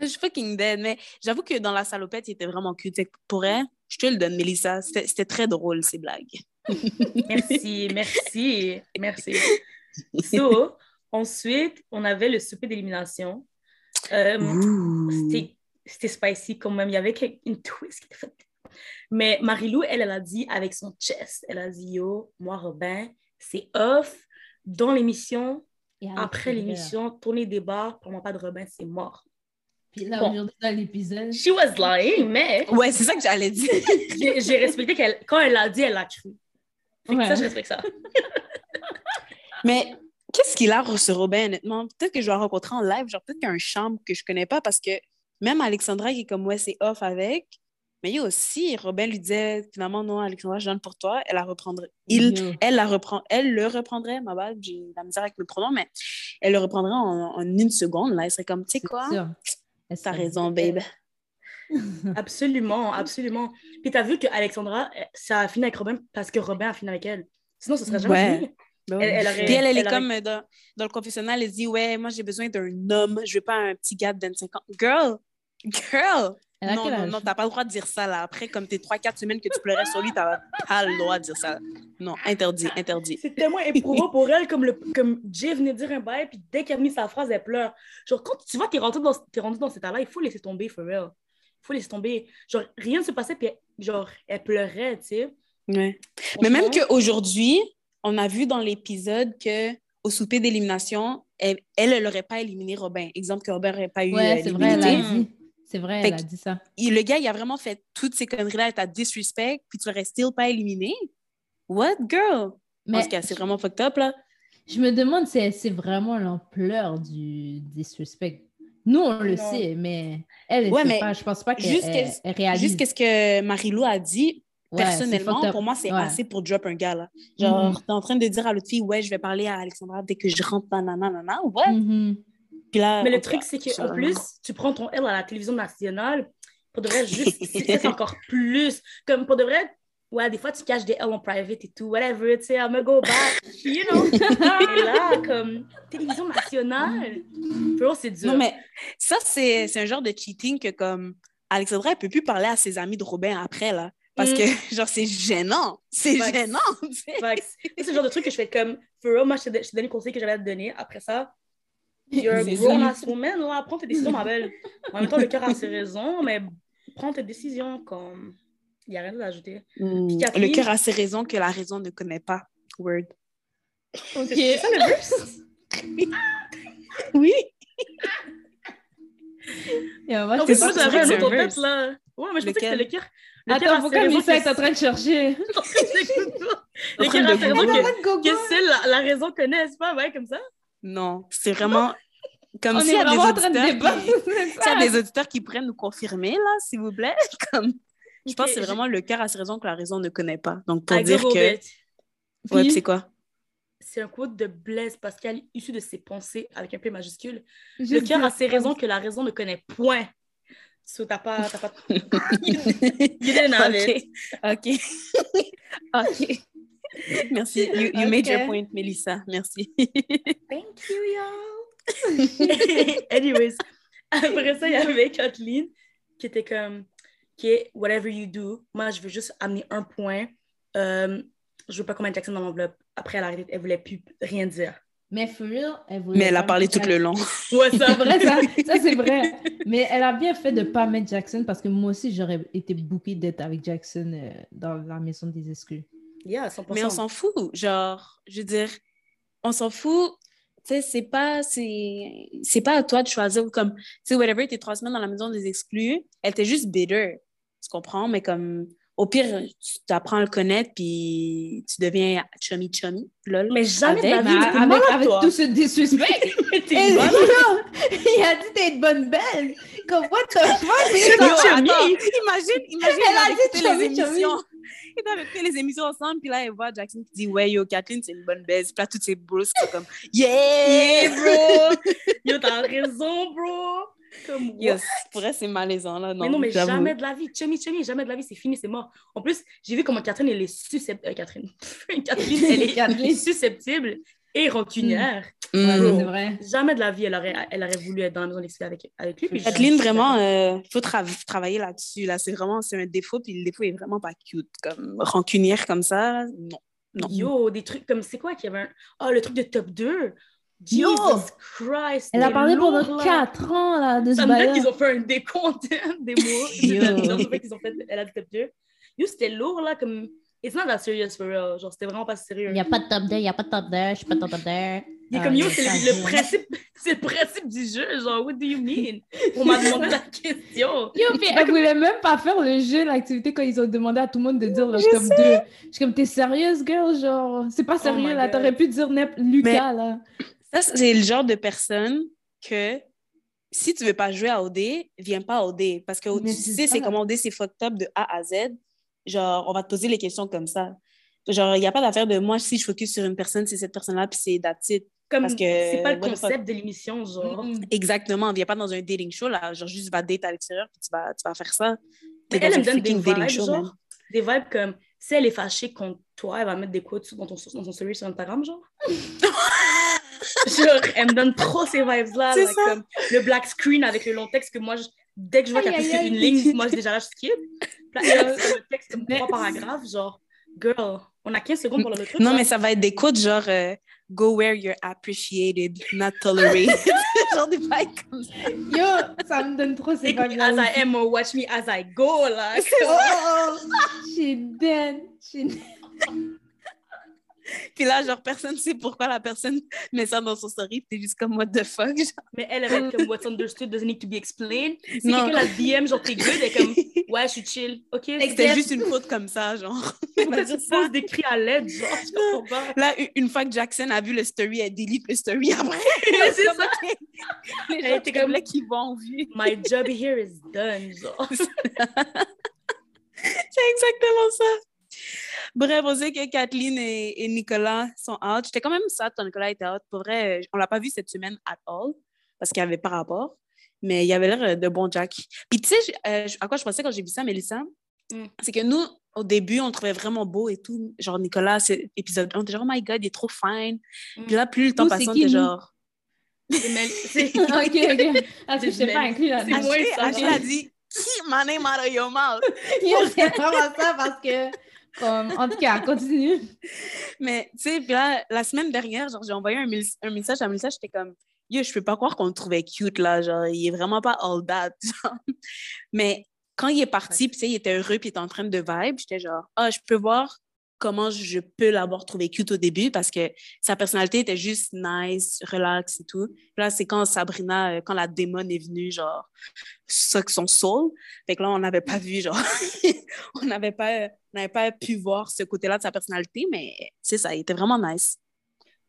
Je suis fucking dead, mais j'avoue que dans la salopette, il était vraiment cute. Pour elle, je te le donne, Mélissa. C'était très drôle, ces blagues. <laughs> Merci, merci, merci. So, ensuite, on avait le souper d'élimination. Euh, c'était- spicy quand même. Il y avait une twist qui était faite. Mais Marilou, elle, elle a dit avec son chest, elle a dit Yo, moi, Robin, c'est off. Dans l'émission, après l'émission, tourner des bars, pour moi, pas de Robin, c'est mort. Puis là, Bon. aujourd'hui, dans l'épisode, She was lying, mais Ouais, c'est ça que j'allais dire. <laughs> j'ai j'ai respecté qu'elle, quand elle l'a dit, elle l'a cru. Fait que Ouais. Ça, je respecte ça. <laughs> Mais qu'est-ce qu'il a sur Robin, honnêtement? Peut-être que je vais le rencontrer en live. Genre, peut-être qu'il y a un chambre que je connais pas parce que même Alexandra qui est comme, ouais, c'est off avec. Mais il y a aussi, Robin lui disait, finalement, non, Alexandra, je donne pour toi. Elle la reprendrait. Il, Yo. elle, la reprend, elle le reprendrait, ma bad, j'ai la misère avec le pronom, mais elle le reprendrait en, en une seconde. Là. Elle serait comme, tu sais c'est quoi? T'as raison, babe. <laughs> Absolument, absolument. Puis t'as vu que Alexandra, euh, ça a fini avec Robin parce que Robin a fini avec elle. Sinon, ce serait jamais Ouais. fini. Ben Elle- oui. elle aurait- Puis elle, elle est aurait- comme euh, dans, dans le confessionnal, elle dit Ouais, moi j'ai besoin d'un homme, je veux pas un petit gars de 25 ans. Girl! Girl! Non, non, non, t'as pas le droit de dire ça là. Après, comme tes 3-4 semaines que tu pleurais sur lui, t'as pas le droit de dire ça. Non, interdit, interdit. C'est tellement éprouvant pour elle, comme, le, comme Jay venait de dire un bail, puis dès qu'elle a mis sa phrase, elle pleure. Genre, quand tu vois que t'es rentré dans, t'es rendu dans cet état-là, il faut laisser tomber, for real. Il faut laisser tomber. Genre, rien ne se passait, puis elle- genre, elle pleurait, tu sais. Ouais. Mais même qu'aujourd'hui, on a vu dans l'épisode que au souper d'élimination, elle, elle n'aurait pas éliminé Robin. Exemple que Robin n'aurait pas eu Ouais, euh, c'est vrai, elle. C'est vrai, Fait elle a dit ça. Et le gars, il a vraiment fait toutes ces conneries-là, elle t'a disrespect, puis tu l'aurais still pas éliminé? What, girl? Mais En tout cas, c'est vraiment fucked up, là. je me demande si c'est vraiment l'ampleur du disrespect. Nous, on le Non. sait, mais elle, Ouais, mais pas. Je pense pas qu'elle juste elle- qu'est-ce- elle réalise. Juste qu'est-ce que Marie-Lou a dit, Ouais, personnellement, pour moi, c'est Ouais. assez pour drop un gars, là. Genre, Mhm. t'es en train de dire à l'autre fille, ouais, je vais parler à Alexandra dès que je rentre, nanana, nanana, ouais. Mhm. Puis là, Mais le truc, c'est ça- qu'en plus, tu prends ton L à la télévision nationale, pour de vrai, juste, <laughs> c'est encore plus. Comme pour de vrai, ouais, des fois, tu caches des L en private et tout, whatever, tu sais, I'm gonna go back, you know. <laughs> et là, comme, télévision nationale, bro, c'est dur. Non, mais ça, c'est c'est un genre de cheating que, comme, Alexandra, elle peut plus parler à ses amis de Robin après, là. Parce Mm. que, <laughs> genre, c'est gênant. C'est Facts. gênant, que C'est le genre de truc que je fais comme, for real, moi, je t'ai je t'ai donné le conseil que j'allais te donner. Après ça, you're a C'est grown ça. ass woman, là, prends tes décisions, ma belle. En même temps, le cœur a ses raisons, mais prends tes décisions, comme, il n'y a rien d'autre à ajouter. Mm. Catherine- Le cœur a ses raisons que la raison ne connaît pas. Word. Ok. C'est ça le verse? Oui. Se plus, moi, passer- j'avais un c'est autre tête, là. Ouais, mais je pensais que c'était le cœur. Le cœur Attends, pourquoi que est en train de chercher? <laughs> <laughs> Le En train cœur a ses raisons que, que la, la raison connaisse pas, ouais, comme ça? Non, c'est vraiment comme On s'il est y a des vraiment en train de auditeurs débattre. <laughs> qui- s'il y a des auditeurs qui prennent nous confirmer là, s'il vous plaît. <laughs> Comme je pense que c'est vraiment le cœur à ses raisons que la raison ne connaît pas. Donc pour I dire que ouais, c'est quoi? C'est un quote de Blaise Pascal issu de ses pensées avec un P majuscule. Je Le cœur a ses raisons que la raison ne connaît point. So, t'as pas... T'as pas... <laughs> you didn't have it. OK. OK. <laughs> Merci. You, you made your point, Melissa. Merci. <laughs> Thank you, y'all. <laughs> Anyways, après ça, il y avait Kathleen qui était comme, qui est whatever you do. Moi, je veux juste amener un point. Euh, je veux pas qu'on mette Jackson dans l'enveloppe. Après, elle a arrêté, elle voulait plus rien dire. Mais for real, elle voulait Mais elle a parlé tout le long. Ouais, C'est vrai, ça, ça c'est vrai. Mais elle a bien fait de ne pas mettre Jackson parce que moi aussi, j'aurais été bookée d'être avec Jackson euh, dans la maison des exclus. Yeah, 100%. Mais on s'en fout. Genre, je veux dire, on s'en fout. Tu sais, c'est pas, c'est, c'est pas à toi de choisir comme, tu sais, whatever, t'es trois semaines dans la maison des exclus, elle était juste bitter. Tu comprends? Mais comme, au pire, tu apprends à le connaître, puis tu deviens chummy chummy, lol. Mais jamais Avec- vie, avec, avec tout ce disrespect, <laughs> T'es il a dit t'es une bonne belle. Comme what the <laughs> fuck? Imagine, imagine, Elle a dit chummy chummy. Ils avaient écouté les émissions ensemble, puis là, elle voit Jackson qui dit, ouais, yo, Kathleen, c'est une bonne baise. Puis là, toutes ces bros sont comme, yeah! Yeah, bro. <laughs> Yo, t'as raison, bro. Comme? Yes, pour elle, c'est malaisant, là. Non, mais non, mais jamais de la vie. Chummy, chummy, jamais de la vie, c'est fini, c'est mort. En plus, j'ai vu comment Catherine, elle est susceptible. Catherine. Catherine, <laughs> elle est <laughs> susceptible et rancunière. Mm. Ouais, Bro. c'est vrai. Jamais de la vie, elle aurait, elle aurait voulu être dans la maison d'exclus avec, avec lui. Kathleen, jamais- vraiment, il faut tra- travailler là-dessus. Là. C'est vraiment c'est un défaut, puis le défaut est vraiment pas cute. Comme rancunière comme ça, non. Non. Yo, des trucs comme, c'est quoi qu'il y avait un... Oh, le truc de top 2. Yo! Jesus Christ. Elle a parlé lourd, pendant là. 4 ans là, de ce Ça me dit bail qu'ils ont fait un décompte <laughs> des mots. Yo. Ils ont fait qu'ils ont fait elle a le top 2. Yo, c'était lourd, là, comme... It's not that serious for real. Genre, c'était vraiment pas sérieux. Il n'y a pas de top 2, il n'y a pas de top 2, je suis pas top 2. Il est Ah, comme yo, mais c'est le, le principe, <laughs> c'est le principe du jeu. Genre, what do you mean? On m'a demandé la question. Yo, puis elle voulait même pas faire le jeu, l'activité, quand ils ont demandé à tout le monde de dire leur Je top 2. Je suis comme, t'es sérieuse, girl? Genre, c'est pas Oh sérieux, my là. T'aurais pu dire n'importe- Lucas, là. Ça, c'est le genre de personne que si tu veux pas jouer à OD, viens pas à OD. Parce que Mais tu c'est sais, c'est comment OD, c'est fucked up de A à Z. Genre, on va te poser les questions comme ça. Genre, il n'y a pas d'affaire de moi, si je focus sur une personne, c'est cette personne-là, puis c'est that's. Comme, Parce que- c'est pas le fuck? concept de l'émission, genre. Mm. Exactement, viens pas dans un dating show, là. Genre, juste va date à l'extérieur, puis tu vas, tu vas faire ça. Mais elle, me donne des vibes, show, genre. Des vibes comme, si elle est fâchée contre toi, elle va mettre des quotes dans, ton, dans son story sur Instagram, genre. <laughs> genre, elle me donne trop ces vibes-là. C'est là. Comme le black screen avec le long texte que moi, je- dès que je vois Aïe, qu'elle aïe, fait aïe. une ligne, moi, je déjà là, je skip. Le texte comme Mais- trois paragraphes, genre, girl, on a 15 secondes pour le truc. Non, mais ça va être des quotes genre euh, Go where you're appreciated, not tolerated. <laughs> <laughs> genre des vibes comme ça. Yo, ça me donne trop ces Take me vibes as I am or watch me as I go, là. Oh, she dead. She dead. <laughs> Puis là, genre, personne ne sait pourquoi la personne <laughs> met ça dans son story. T'es juste comme, what the fuck? genre. Mais elle, elle va être comme What's <laughs> understood doesn't need to be explained. Si quelqu'un la DM, genre, t'es good, elle est comme Ouais, je suis chill. Ok, C'était juste une faute comme ça, genre. Elle Elle va dire ça. pose des cris à l'aide, genre, je comprends pas. Là, une fois que Jackson a vu le story, elle delete le story après. c'est ça. Les Elle gens était qui comme- comme... qui vont vu. My job here is done, genre. C'est exactement ça. Bref, on sait que Kathleen et, et Nicolas sont out. J'étais quand même sad quand Nicolas était out. Pour vrai, on l'a pas vu cette semaine at all parce qu'il n'y avait pas rapport. Mais il avait l'air de bon Jack. Puis tu sais, euh, à quoi je pensais quand j'ai vu ça, Mélissa? Mm. C'est que nous, au début, on le trouvait vraiment beau et tout. Genre, Nicolas, c'est épisode 1, on était genre, oh my god, il est trop fine. Mm. Puis là, plus le temps c'est on qui, était genre. C'est <laughs> ok, ok. Ah, <laughs> je t'ai pas inclus là. c'est moi. Ashley, a dit, keep my name out of your mouth. C'est vraiment ça parce que, comme, en tout cas, continue. <laughs> Mais, tu sais, puis là, la semaine dernière, genre, j'ai envoyé un, un message à Melissa, j'étais comme, yo, je peux pas croire qu'on le trouvait cute, là, genre, il est vraiment pas all that, <laughs> genre. Mais quand il est parti, puis tu sais, il était heureux, puis il était en train de vibe, j'étais genre, ah, je peux voir comment je peux l'avoir trouvé cute au début parce que sa personnalité était juste nice, relax et tout. Là, c'est quand Sabrina, euh, quand la démon est venue, genre, suck son soul. Fait que là, on n'avait pas vu, genre, <laughs> on n'avait pas, pas pu voir ce côté-là de sa personnalité, mais c'est ça, il était vraiment nice.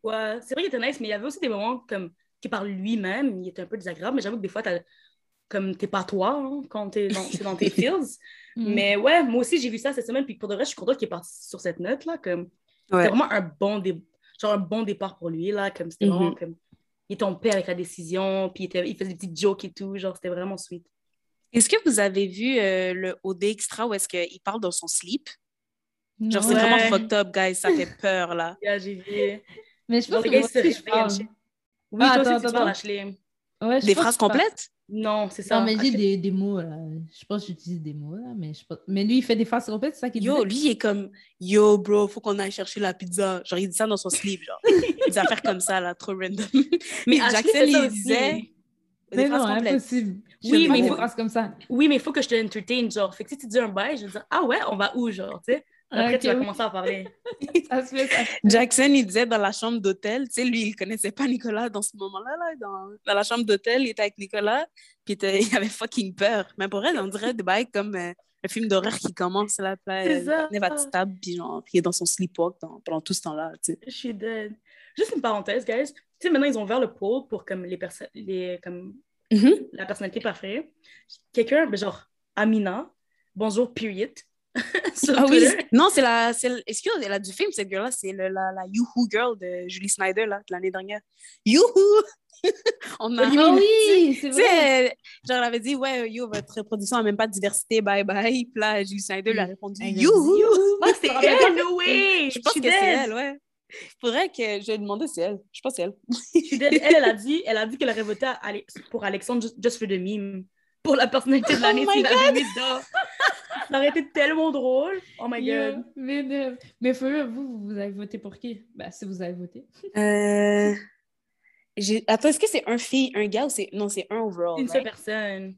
Ouais, c'est vrai qu'il était nice, mais il y avait aussi des moments comme qui par lui-même, il était un peu désagréable, mais j'avoue que des fois, comme t'es pas toi hein, quand t'es dans, dans tes <laughs> feels. Mm. Mais ouais, moi aussi, j'ai vu ça cette semaine, puis pour de vrai, je suis contente qu'il est parti sur cette note-là. Comme, C'était vraiment un bon, dé... genre un bon départ pour lui, là. Comme c'était vraiment mm-hmm. comme. Il est tombé avec la décision, puis il, était... il faisait des petites jokes et tout. Genre, c'était vraiment sweet. Est-ce que vous avez vu euh, le OD Extra où est-ce qu'il parle dans son sleep? Genre, c'est vraiment fucked up, guys. Ça fait peur, là. <laughs> yeah, j'ai vu. Mais je pense que, que c'est Oui, ah, toi attends, aussi, attends, tu Ouais, des phrases complètes? Non, c'est ça. Non, mais j'ai des, des, mots, là. Je pense que j'utilise des mots, là, mais je pense... Mais lui, il fait des phrases complètes, c'est ça qu'il dit? Yo, lui, il est comme, yo, bro, faut qu'on aille chercher la pizza. Genre, il dit ça dans son slip, genre. <laughs> des affaires comme ça, là, trop random. mais Jackson, il disait... Des mais non, impossible. Oui, mais il faut... phrases comme ça. Oui, mais il faut que je te entertain, genre. Fait que si tu dis un bail, je vais dire, ah ouais, on va où, genre, tu sais? Après, tu vas commencer à parler. <laughs> Jackson, il disait dans la chambre d'hôtel, tu sais, lui, il connaissait pas Nicolas dans ce moment-là, là, dans, dans, la chambre d'hôtel, il était avec Nicolas, puis il avait fucking peur. Mais pour elle, on dirait des bails comme euh, un film d'horreur qui commence, là, puis va table, puis genre, il est dans son sleepwalk pendant tout ce temps-là, tu sais. Je suis dead. Juste une parenthèse, guys. Tu sais, maintenant, ils ont ouvert le pool pour comme les personnes, les, comme mm-hmm. la personnalité parfaite. Quelqu'un, ben, genre, Amina, bonjour, period <laughs> ah oui, non, c'est la. Excuse, elle a du film, cette girl-là. C'est la, la Yoo-Hoo Girl de Julie Snyder, là, l'année dernière. Yoo-Hoo! <laughs> On a ah oui, c'est vrai. Genre, elle avait dit, ouais, yo, votre reproduction n'a même pas de diversité, bye bye. Puis là, Julie Snyder lui a répondu, Yoo-Hoo! <laughs> Ah, c'est elle, no way! Je pense que c'est elle, ouais. Faudrait que je lui demande si c'est elle. Je pense que c'est elle. elle, elle a dit, elle a dit qu'elle aurait voté pour Alexandre just, just for the meme. Pour la personnalité de l'année, oh s'il avait mis ça aurait été tellement drôle. Oh my god. mais, mais, vous, vous avez voté pour qui? Ben, si vous avez voté. euh... Attends, est-ce que c'est un fille, un gars ou c'est. Non, c'est un overall. Une seule personne.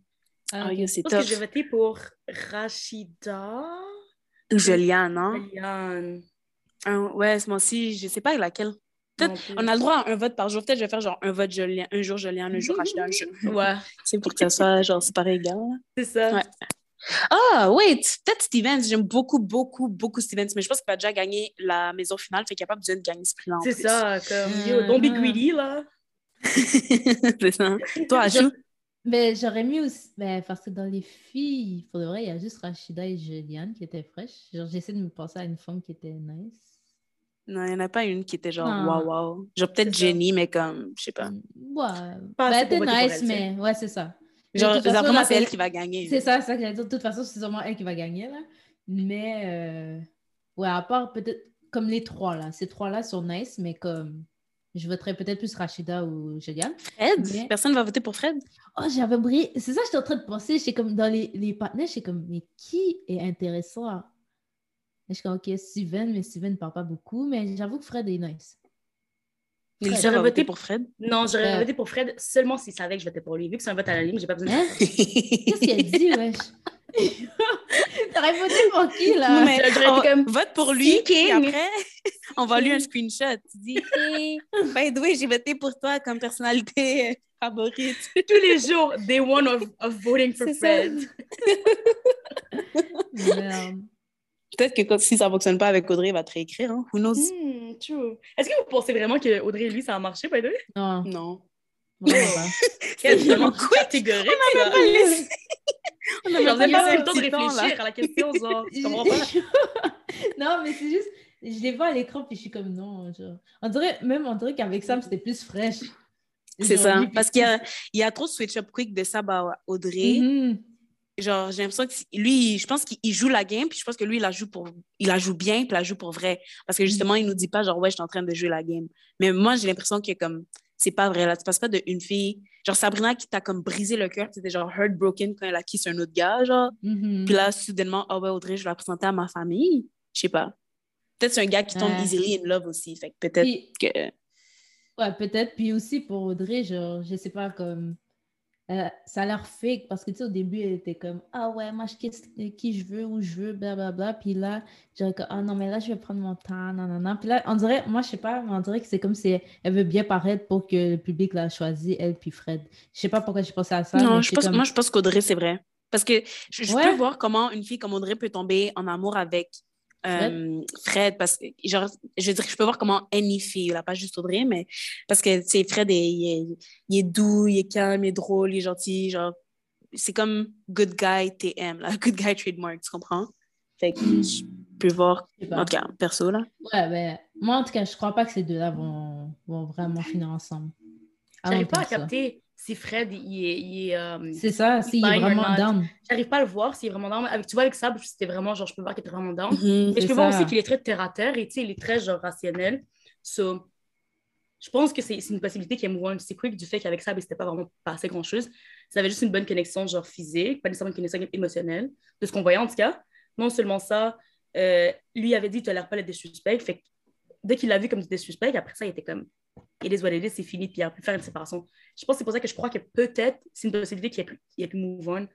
Ah, oh, c'est top. que j'ai voté pour Rachida. Ou Juliane, non? Juliane. ouais, moi aussi, je sais pas laquelle. Peut-être on a le droit à un vote par jour. Peut-être je vais faire genre un vote Juliane, un jour Juliane, un jour Rachida, un jour. Ouais. C'est pour que ça soit genre c'est pareil égal. C'est ça. Ouais. Ah, wait, peut-être Stevens. J'aime beaucoup, beaucoup, beaucoup Stevens, mais je pense qu'il va déjà gagner la maison finale, fait qu'il n'y a pas besoin de gagner ce prix-là. C'est ça, comme, yo, don't be greedy, là. <laughs> c'est ça. Toi, <laughs> Achou? Mais j'aurais mis aussi, mais parce que dans les filles, il faudrait, il y a juste Rachida et Juliane qui étaient fraîches. Genre, j'essaie de me penser à une femme qui était nice. Non, il n'y en a pas une qui était genre waouh, waouh. Genre peut-être Jenny, mais comme, je sais pas. Ouais. Pas ben, elle était nice, mais ouais, c'est ça. Genre, vraiment, c'est elle qui va gagner. C'est ça, c'est ça que j'allais dire. De toute façon, c'est sûrement elle qui va gagner, là. Mais, euh... ouais, à part peut-être comme les trois, là. Ces trois-là sont nice, mais comme je voterais peut-être plus Rachida ou Juliane. Fred? Personne ne va voter pour Fred? Oh, j'avais oublié. C'est ça que j'étais en train de penser. C'est comme dans les, les partenaires, c'est comme, mais qui est intéressant? Je suis comme, ok, Steven, mais Steven ne parle pas beaucoup, mais j'avoue que Fred est nice. J'aurais voté pour Fred? Non, j'aurais voté pour Fred seulement s'il savait que je votais pour lui. Vu que c'est un vote à la ligne, j'ai pas besoin de. Hein? <laughs> Qu'est-ce qu'elle dit, wesh? <laughs> T'aurais voté pour qui, là? mais comme... Vote pour lui, et après, <laughs> on va lui un screenshot. Tu dis, hey, by the way, j'ai voté pour toi comme personnalité favorite. Tous les jours, day one of, of voting for Fred. Peut-être que si ça ne fonctionne pas avec Audrey, il va te réécrire. Hein? Who knows? Hmm. Est-ce que vous pensez vraiment que Audrey et lui, ça a marché, by the way? Non. Non. <laughs> C'est vraiment catégorique. On n'a pas laissé. <laughs> On n'a pas eu le temps de réfléchir à la question, genre. Tu comprends pas? <laughs> non, mais c'est juste, je les vois à l'écran, puis je suis comme non. Genre. On dirait, même on dirait qu'avec Sam, c'était plus fraîche. C'est ça. Parce qu'il y a, il y a trop de switch-up quick de Sab à Audrey. Mm-hmm genre, j'ai l'impression que lui, je pense qu'il joue la game, puis je pense que lui, il la joue, pour, il la joue bien, puis il la joue pour vrai. Parce que justement, il nous dit pas, genre, ouais, je suis en train de jouer la game. Mais moi, j'ai l'impression que, comme, c'est pas vrai, là. Tu passes pas d'une fille. Genre, Sabrina qui t'a comme brisé le cœur, c'était genre heartbroken quand elle a quitté un autre gars, genre. Mm-hmm. Puis là, soudainement, oh ouais, Audrey, je vais la présenter à ma famille. Je sais pas. Peut-être c'est un gars qui tombe easily in love aussi. Fait que peut-être que. Ouais, peut-être. Puis aussi pour Audrey, genre, je sais pas, comme euh, ça l'air fake parce que tu sais, au début, elle était comme Ah ouais, moi, je kiss qui je veux, où je veux, blablabla. Puis là, je dirais Ah non, mais là, je vais prendre mon temps, non, non, non. Puis là, on dirait, moi, je sais pas, mais on dirait que c'est comme si elle veut bien paraître pour que le public l'a choisi, elle puis Fred. Je sais pas pourquoi j'ai pensé à ça. Non, je pense, comme- moi, je pense qu'Audrey, c'est vrai. Parce que je, je Ouais. peux voir comment une fille comme Audrey peut tomber en amour avec euh, Fred. parce que, genre, je veux dire, je peux voir comment any fille, là, pas juste Audrey, mais parce que, tu sais, Fred, il est, il est doux, il est calme, il est drôle, il est gentil, genre, c'est comme good guy TM, là, <laughs> good guy trademark, tu comprends? Fait que je peux voir, en tout cas, perso, là. Ouais, ben, moi, en tout cas, je crois pas que ces deux-là vont, vont vraiment finir ensemble. J'arrive pas à capter si Fred, il est. il est, euh, C'est ça, s'il est vraiment down. J'arrive pas à le voir s'il est vraiment down. Avec, tu vois, avec Sab, c'était vraiment genre, je peux voir qu'il est vraiment down. Mhm. Mais je peux voir ça. aussi qu'il est très terre à terre et tu sais, il est très genre rationnel. So, je pense que c'est une possibilité qui est move on. C'est quick du fait qu'avec Sab, il s'était pas vraiment passé grand chose. Ça avait juste une bonne connexion genre physique, pas nécessairement une connexion émotionnelle, de ce qu'on voyait en tout cas. Non seulement ça, euh, lui avait dit, tu l'air pas d'être des suspects. Fait que dès qu'il l'a vu comme des suspects, après ça, il était comme, it is what it is, c'est fini, puis il a pu faire une séparation. Je pense que c'est pour ça que je crois que peut-être c'est une possibilité qu'il ait pu, qu'il ait pu move on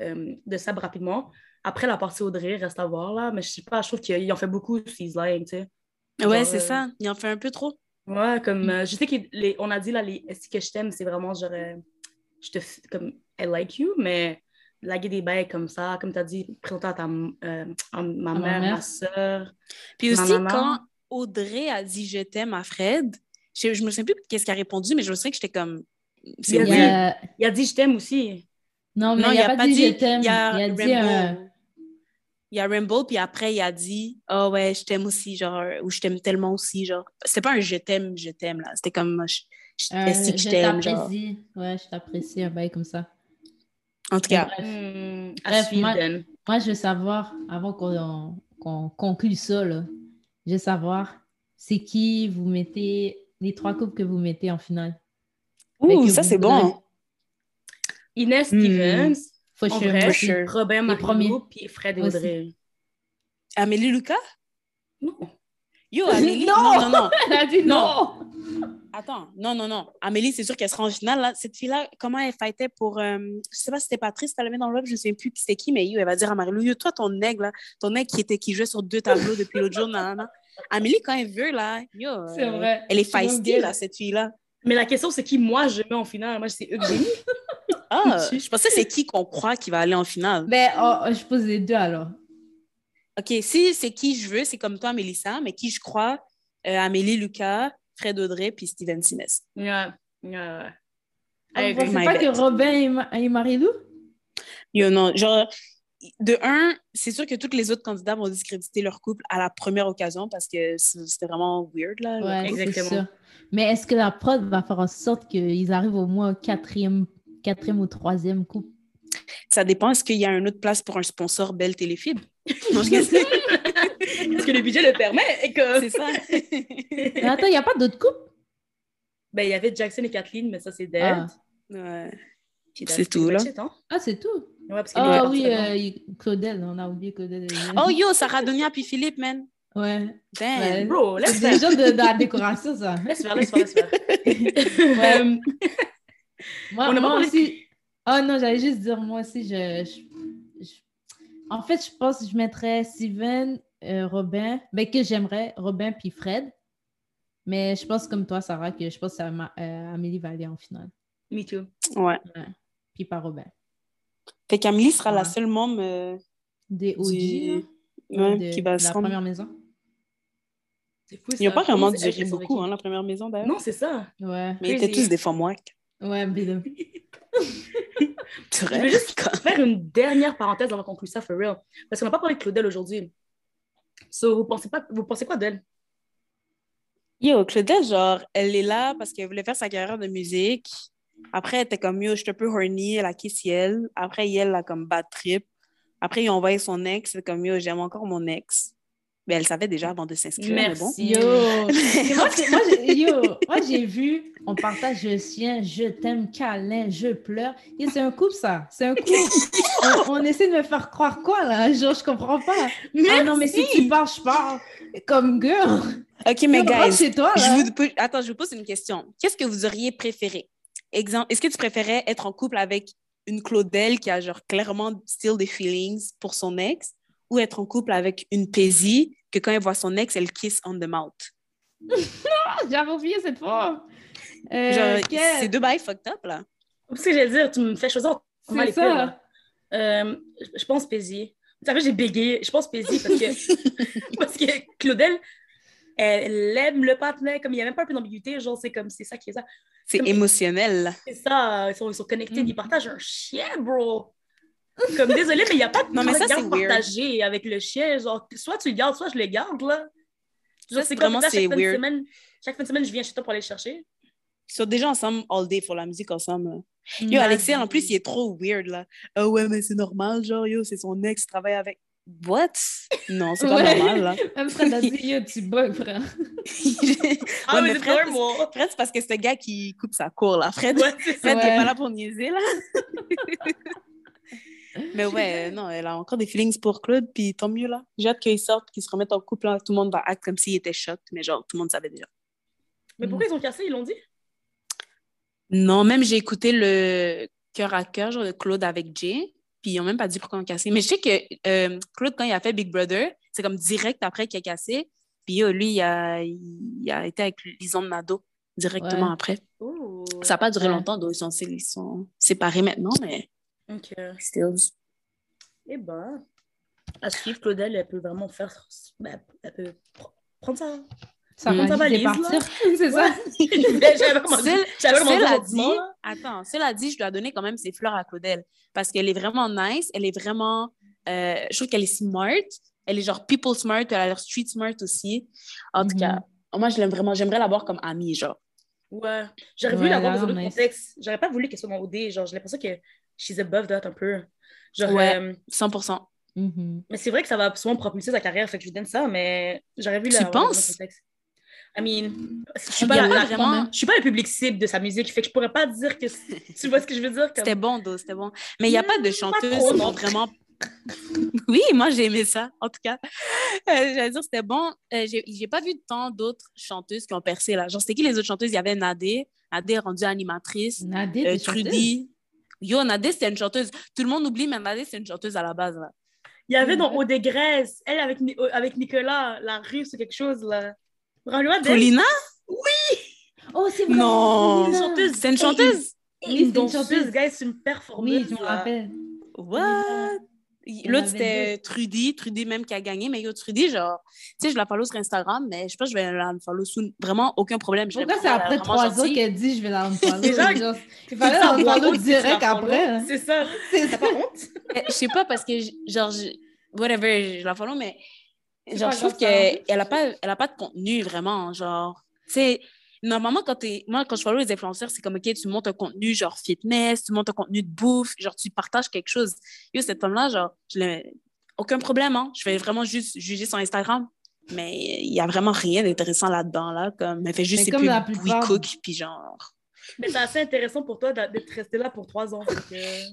euh, de Sab rapidement. Après, la partie Audrey, reste à voir, là. Mais je sais pas, je trouve qu'il en fait beaucoup, He's Lying, tu sais. Ouais, c'est euh, ça, il en fait un peu trop. Ouais, comme... euh, je sais qu'on a dit, là, les Est-ce que je t'aime, c'est vraiment genre... je te... Comme, I like you, mais laguer des bails comme ça, comme tu as dit, présenter à ta... euh, à ma ma mère, mère. ma soeur... Puis Ma aussi, quand Audrey a dit je t'aime à Fred, je, je me souviens plus qu'est-ce qu'elle a répondu, mais je me souviens que j'étais comme. Il a Il dit « je t'aime » aussi. Non, mais Non, il n'a pas, dit je t'aime. Il y a, Il a dit Rainbow. un- Il y a Rainbow, puis après, il a dit Oh ouais, je t'aime aussi, genre, ou je t'aime tellement aussi, genre. C'était pas un je t'aime, je t'aime, là. C'était comme je, je, que je je t'aime, genre. t'apprécie. Ouais, je t'apprécie, un bail comme ça. En tout cas, bref. Hmm, Bref, moi- je veux savoir, avant qu'on qu'on conclue ça, là, je veux savoir, c'est qui vous mettez, les trois couples que vous mettez en finale. Ouh, ça c'est bon. Inès Hmm. Stevens, For en sure, sure. Premiers. Mario, puis Fred et Aussi. Audrey. Amélie Lucas? Non. Yo, Amélie. <laughs> Non! non, non, non. <laughs> Elle a dit Non. non! Attends, non, non, non. Amélie, c'est sûr qu'elle sera en finale. Là. Cette fille-là, comment elle fightait pour. euh, je sais pas si c'était Patrice, t'as la mis dans le web, je ne sais plus qui c'était qui, mais yo, elle va dire à Marie-Lou, yo, toi, ton aigle, là, ton aigle qui, était, qui jouait sur deux tableaux depuis l'autre jour, nan, nan, nan. Amélie, quand elle veut, là, yo, C'est euh, vrai. elle est feisty, là, cette fille-là. Mais la question, c'est qui moi je mets en finale? Moi, c'est Eugénie. Ah, <laughs> je pensais que c'est qui qu'on croit qui va aller en finale. Ben, oh, je pose les deux alors. OK, si c'est qui je veux, c'est comme toi, Mélissa, mais qui je crois, euh, Amélie Lucas, Fred Audrey, puis Steven Sinès. Ouais, ouais, ouais. Ah, vous pensez pas que Robin et, Ma- et Marie-Lou? Yo, non, genre, de un, c'est sûr que tous les autres candidats vont discréditer leur couple à la première occasion parce que c'était vraiment weird, là. Ouais, Exactement. sûr. Mais est-ce que la prod va faire en sorte qu'ils arrivent au moins au quatrième, quatrième ou troisième couple? Ça dépend, est-ce qu'il y a une autre place pour un sponsor Belle Téléfibre? Non, <laughs> je sais. Parce que le budget le permet? Et que. c'est ça. Mais attends, il n'y a pas d'autres couples? Ben, il y avait Jackson et Kathleen, mais ça, c'est dead. Ah. Ouais. C'est tout, là. hein. Ah, c'est tout. Ouais, parce Ah parti oui, euh, Claudel, on a oublié Claudel. Oh, yo, Sarah Donia puis Philippe, man. Ouais. Damn. Ouais. Bro, laisse C'est faire. déjà de, de la décoration, ça. Laisse faire, laisse faire, laisse faire. <laughs> Ouais. Euh, <laughs> Moi, On a pas moi parlé- aussi. Oh non, j'allais juste dire, moi aussi, je. je- je- En fait, je pense que je mettrais Steven, euh, Robin, ben, que j'aimerais, Robin puis Fred. Mais je pense comme toi, Sarah, que je pense que ça euh, Amélie va aller en finale. Me too. Ouais. Puis pas Robin. Fait qu'Amélie sera la seule membre euh, Des OG, du... ouais, de, qui va de la première maison? Fou, Ils n'ont pas vraiment duré beaucoup, hein, la première maison, d'ailleurs. Non, c'est ça. Ouais. Mais ils étaient tous des femmes whack. Ouais, mais <laughs> Tu Je veux juste faire une dernière parenthèse avant qu'on conclue ça, for real. Parce qu'on n'a pas parlé de Claudel aujourd'hui. So, vous pensez, pas, vous pensez quoi d'elle? Yo, Claudette, genre, elle est là parce qu'elle voulait faire sa carrière de musique. Après, elle était comme, yo, je suis un peu horny, elle a kiss elle? Après, elle, elle a comme bad trip. Après, ils ont envoyé son ex, elle est comme, yo, j'aime encore mon ex. Mais elle savait déjà avant de s'inscrire, mais bon. Merci. Yo! Moi, c'est- moi, j'ai- yo, moi, j'ai vu, on partage je tiens, je t'aime, câlin, je pleure. Et c'est un couple, ça. C'est un couple. <laughs> on, on essaie de me faire croire quoi, là? Genre, je comprends pas. Ah non, mais si tu parles, je parle. Comme girl. OK, mais guys, chez toi, je là. vous, attends, je vous pose une question. Qu'est-ce que vous auriez préféré? Exemple, est-ce que tu préférais être en couple avec une Claudel qui a genre clairement still des feelings pour son ex ou être en couple avec une Paisy que quand elle voit son ex, elle kiss on the mouth? <laughs> J'avais oublié cette fois. Euh, Genre, c'est deux bails fucked up, là. Ce que j'allais dire, tu me fais choisir. C'est mal les ça. pires, là. Euh, je pense Paisy. Tu savais, j'ai bégayé. Je pense Paisy parce que, <laughs> parce que Claudel, elle, aime le patinet. Comme il n'y a même pas un peu d'ambiguïté. Genre, c'est comme, c'est ça qui est ça. C'est Comme- émotionnel. C'est ça. Ils sont, ils sont connectés. Mhm. Ils partagent un chien, bro. Comme, désolé, mais il n'y a pas de Non, mais ça, garde c'est weird. partagé avec le chien. Genre, soit tu le gardes, soit je le garde, là. Genre, Ça, c'est comme vraiment, ça, chaque fin de semaine- Chaque fin de semaine, je viens chez toi pour aller le chercher. Ils sont déjà ensemble all day pour la musique ensemble. là. Yo, Mm. Alexia, en plus, il est trop weird, là. Ah ouais, mais c'est normal, genre, yo, c'est son ex, il travaille avec. What? Non, c'est pas Ouais. normal, là. Même Fred a dit, tu bugs, frère. <laughs> Ah, Ouais, mais Fred. Fred, c'est parce que c'est un gars qui coupe sa cour, là. Fred, Ouais. Fred, il est Ouais. pas là pour niaiser, là. <laughs> mais ouais, non, elle a encore des feelings pour Claude, puis tant mieux, là. J'ai hâte qu'ils sortent, qu'ils se remettent en couple, là. Tout le monde va acte comme s'il était choc, mais genre, tout le monde savait déjà. Mais pourquoi ils ont cassé, ils l'ont dit? Non, même j'ai écouté le cœur à cœur, genre de Claude avec Jay, puis ils n'ont même pas dit pourquoi on cassé. Mais je sais que euh, Claude, quand il a fait Big Brother, c'est comme direct après qu'il a cassé. Puis yo, lui, il a, il a été avec Lison Nado directement Ouais. après. Oh. Ça n'a pas duré Ouais. longtemps, donc ils sont, ils sont séparés maintenant, mais Ok. still. Eh ben, à suivre, Claudel, elle peut vraiment faire. Ben, elle peut pr- prendre ça. Ça Mm. va Ça là. partir. <laughs> C'est ça. J'avais vraiment <laughs> dit. Cela- dit. attends, cela dit, je dois donner quand même ses fleurs à Claudel parce qu'elle est vraiment nice, elle est vraiment, euh, je trouve qu'elle est smart, elle est genre people smart, elle a l'air street smart aussi. En tout Mhm. cas, moi je l'aime vraiment, j'aimerais l'avoir comme amie, genre. Ouais. J'aurais voulu l'avoir dans un autre contexte. J'aurais pas voulu qu'elle soit dans OD. Genre, j'ai l'impression que she's above that un peu. Genre, Ouais. euh, 100%. Mhm. mais c'est vrai que ça va souvent propulser sa carrière, fait que je lui donne ça, mais j'aurais voulu Tu l'avoir dans un autre contexte. I mean, je suis pas, vraiment- je suis pas le public cible de sa musique, fait que je pourrais pas dire que. <laughs> tu vois ce que je veux dire? Comme... C'était bon, Do, c'était bon. Mais il n'y a pas de Hmm, chanteuse trop, qui vraiment. <laughs> oui, moi j'ai aimé ça, en tout cas. Euh, J'allais dire, c'était bon. Euh, j'ai pas vu tant d'autres chanteuses qui ont percé là. Genre, c'était qui les autres chanteuses? Il y avait Nadé. Nadé est rendue animatrice. Nadé, Euh? Trudy. Yo, Nadé, c'était une chanteuse. Tout le monde oublie, mais Nadé, c'est une chanteuse à la base. Là. Il y avait dans. Eau des Grèces, elle avec, avec Nicolas, la russe ou quelque chose, là. Paulina? Oh, c'est vrai. Non. Une chanteuse. C'est une chanteuse? Oui, Une c'est une chanteuse. gars, c'est une performeuse. Oui, je me rappelle. What? Y L'autre, c'était Trudy. Trudy même qui a gagné. Mais yo, Trudy, genre, tu sais, je la follow sur Instagram, mais je pense que je vais la follow soon. Vraiment, aucun problème. Je Pourquoi c'est après trois ans gentille. qu'elle dit je vais la <laughs> unfollow? Déjà, Genre, Il fallait la tu direct follow. après. hein. C'est ça. T'as pas honte? Euh, Je sais pas parce que, genre, whatever, je la follow, mais C'est genre, je trouve qu'elle a pas, elle a pas de contenu vraiment. Genre, tu sais, normalement, quand t'es, moi, quand je follow les influenceurs, c'est comme, OK, tu montes un contenu genre fitness, tu montes un contenu de bouffe, genre, tu partages quelque chose. Yo, cette femme-là, genre, je aucun problème, hein. Je vais vraiment juste juger son Instagram. Mais il y a vraiment rien d'intéressant là-dedans, là. Comme, elle fait juste ses pubs We plupart. Cook, puis genre. Mais c'est assez intéressant pour toi d'être resté là pour trois ans.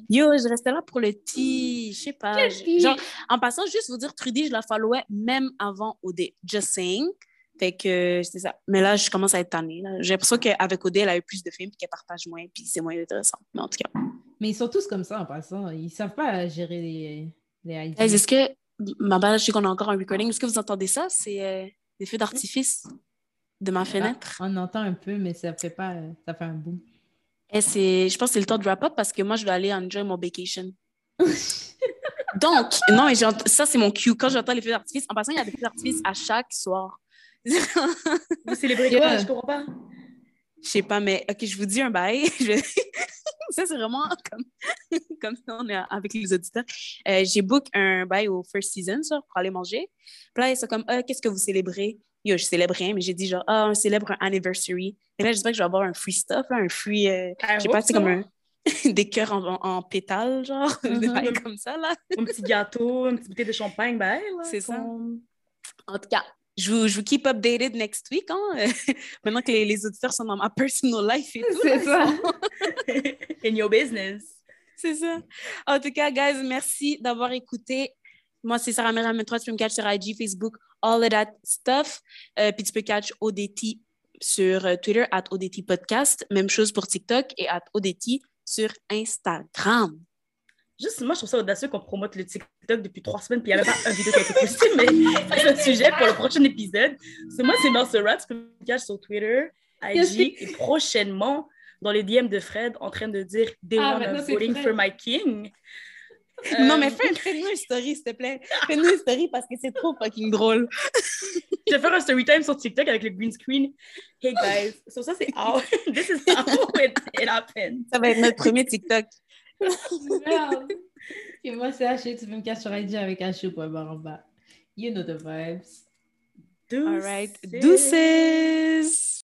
Yo, je restais là pour le tea, je sais pas. Genre, en passant, juste vous dire, Trudy, je la followais même avant OD. Just saying. Fait que c'est ça. Mais là, je commence à être tannée. là. J'ai l'impression qu'avec OD, elle a eu plus de films puis qu'elle partage moins, puis c'est moins intéressant. Mais en tout cas. Mais ils sont tous comme ça en passant. Ils savent pas gérer les, les est-ce que. Ma belle, je sais qu'on a encore un recording. Est-ce que vous entendez ça? C'est euh, des feux d'artifice de ma fenêtre. On entend un peu, mais ça fait pas. Ça fait un boom. Et c'est, je pense que c'est le temps de wrap up parce que moi, je dois aller enjoy mon vacation. <laughs> Donc, non, mais ça, c'est mon cue. Quand j'entends les feux d'artifice, en passant, il y a des feux d'artifice à chaque soir. <laughs> Vous célébrez quoi? Je comprends pas. Je sais pas, mais OK, je vous dis un bail. <laughs> Je ça, c'est vraiment comme, comme ça, on est avec les auditeurs. Euh, j'ai book un bail au First Season, ça, pour aller manger. Puis là, ils sont comme, Ah, qu'est-ce que vous célébrez? Yo, je célèbre rien, mais j'ai dit genre, ah, on célèbre un anniversary. Et là, j'espère que je vais avoir un free stuff, là, un free, euh, je sais pas, c'est comme un, <laughs> des cœurs en, en, en pétales, genre, <laughs> des Mhm. bails comme ça, là. <laughs> Un petit gâteau, une petite bouteille de champagne, ben, C'est ça. En tout cas, je vous, je vous keep updated next week, hein? Maintenant que les, les auditeurs sont dans ma personal life et tout. C'est ça. In your business. C'est ça. En tout cas, guys, merci d'avoir écouté. Moi, c'est Sarah Mera 23. Tu peux me catch sur IG, Facebook, all of that stuff. Euh, puis tu peux catch ODT sur euh, Twitter, at ODT Podcast. Même chose pour TikTok et at ODT sur Instagram. Juste, moi, je trouve ça audacieux qu'on promote le TikTok depuis trois semaines, puis il n'y avait pas un vidéo qui a été postée, mais <laughs> c'est un sujet pour le prochain épisode. C'est moi, c'est Marcel Rat, que je cache sur Twitter, IG, et prochainement, dans les DM de Fred, en train de dire « They Ah, want c'est voting for my king ». Non, Euh, mais fais, <laughs> fais-nous une story, s'il te plaît. Fais-nous une story parce que c'est trop fucking drôle. <laughs> Je vais faire un story time sur TikTok avec le green screen. Hey guys, so ça c'est how, <laughs> this is how it, it happened. Ça va être notre premier TikTok. Merde. Et moi, c'est H, tu peux me cacher sur IG avec H.baramba. You know the vibes. All right. Deuces. Deuces.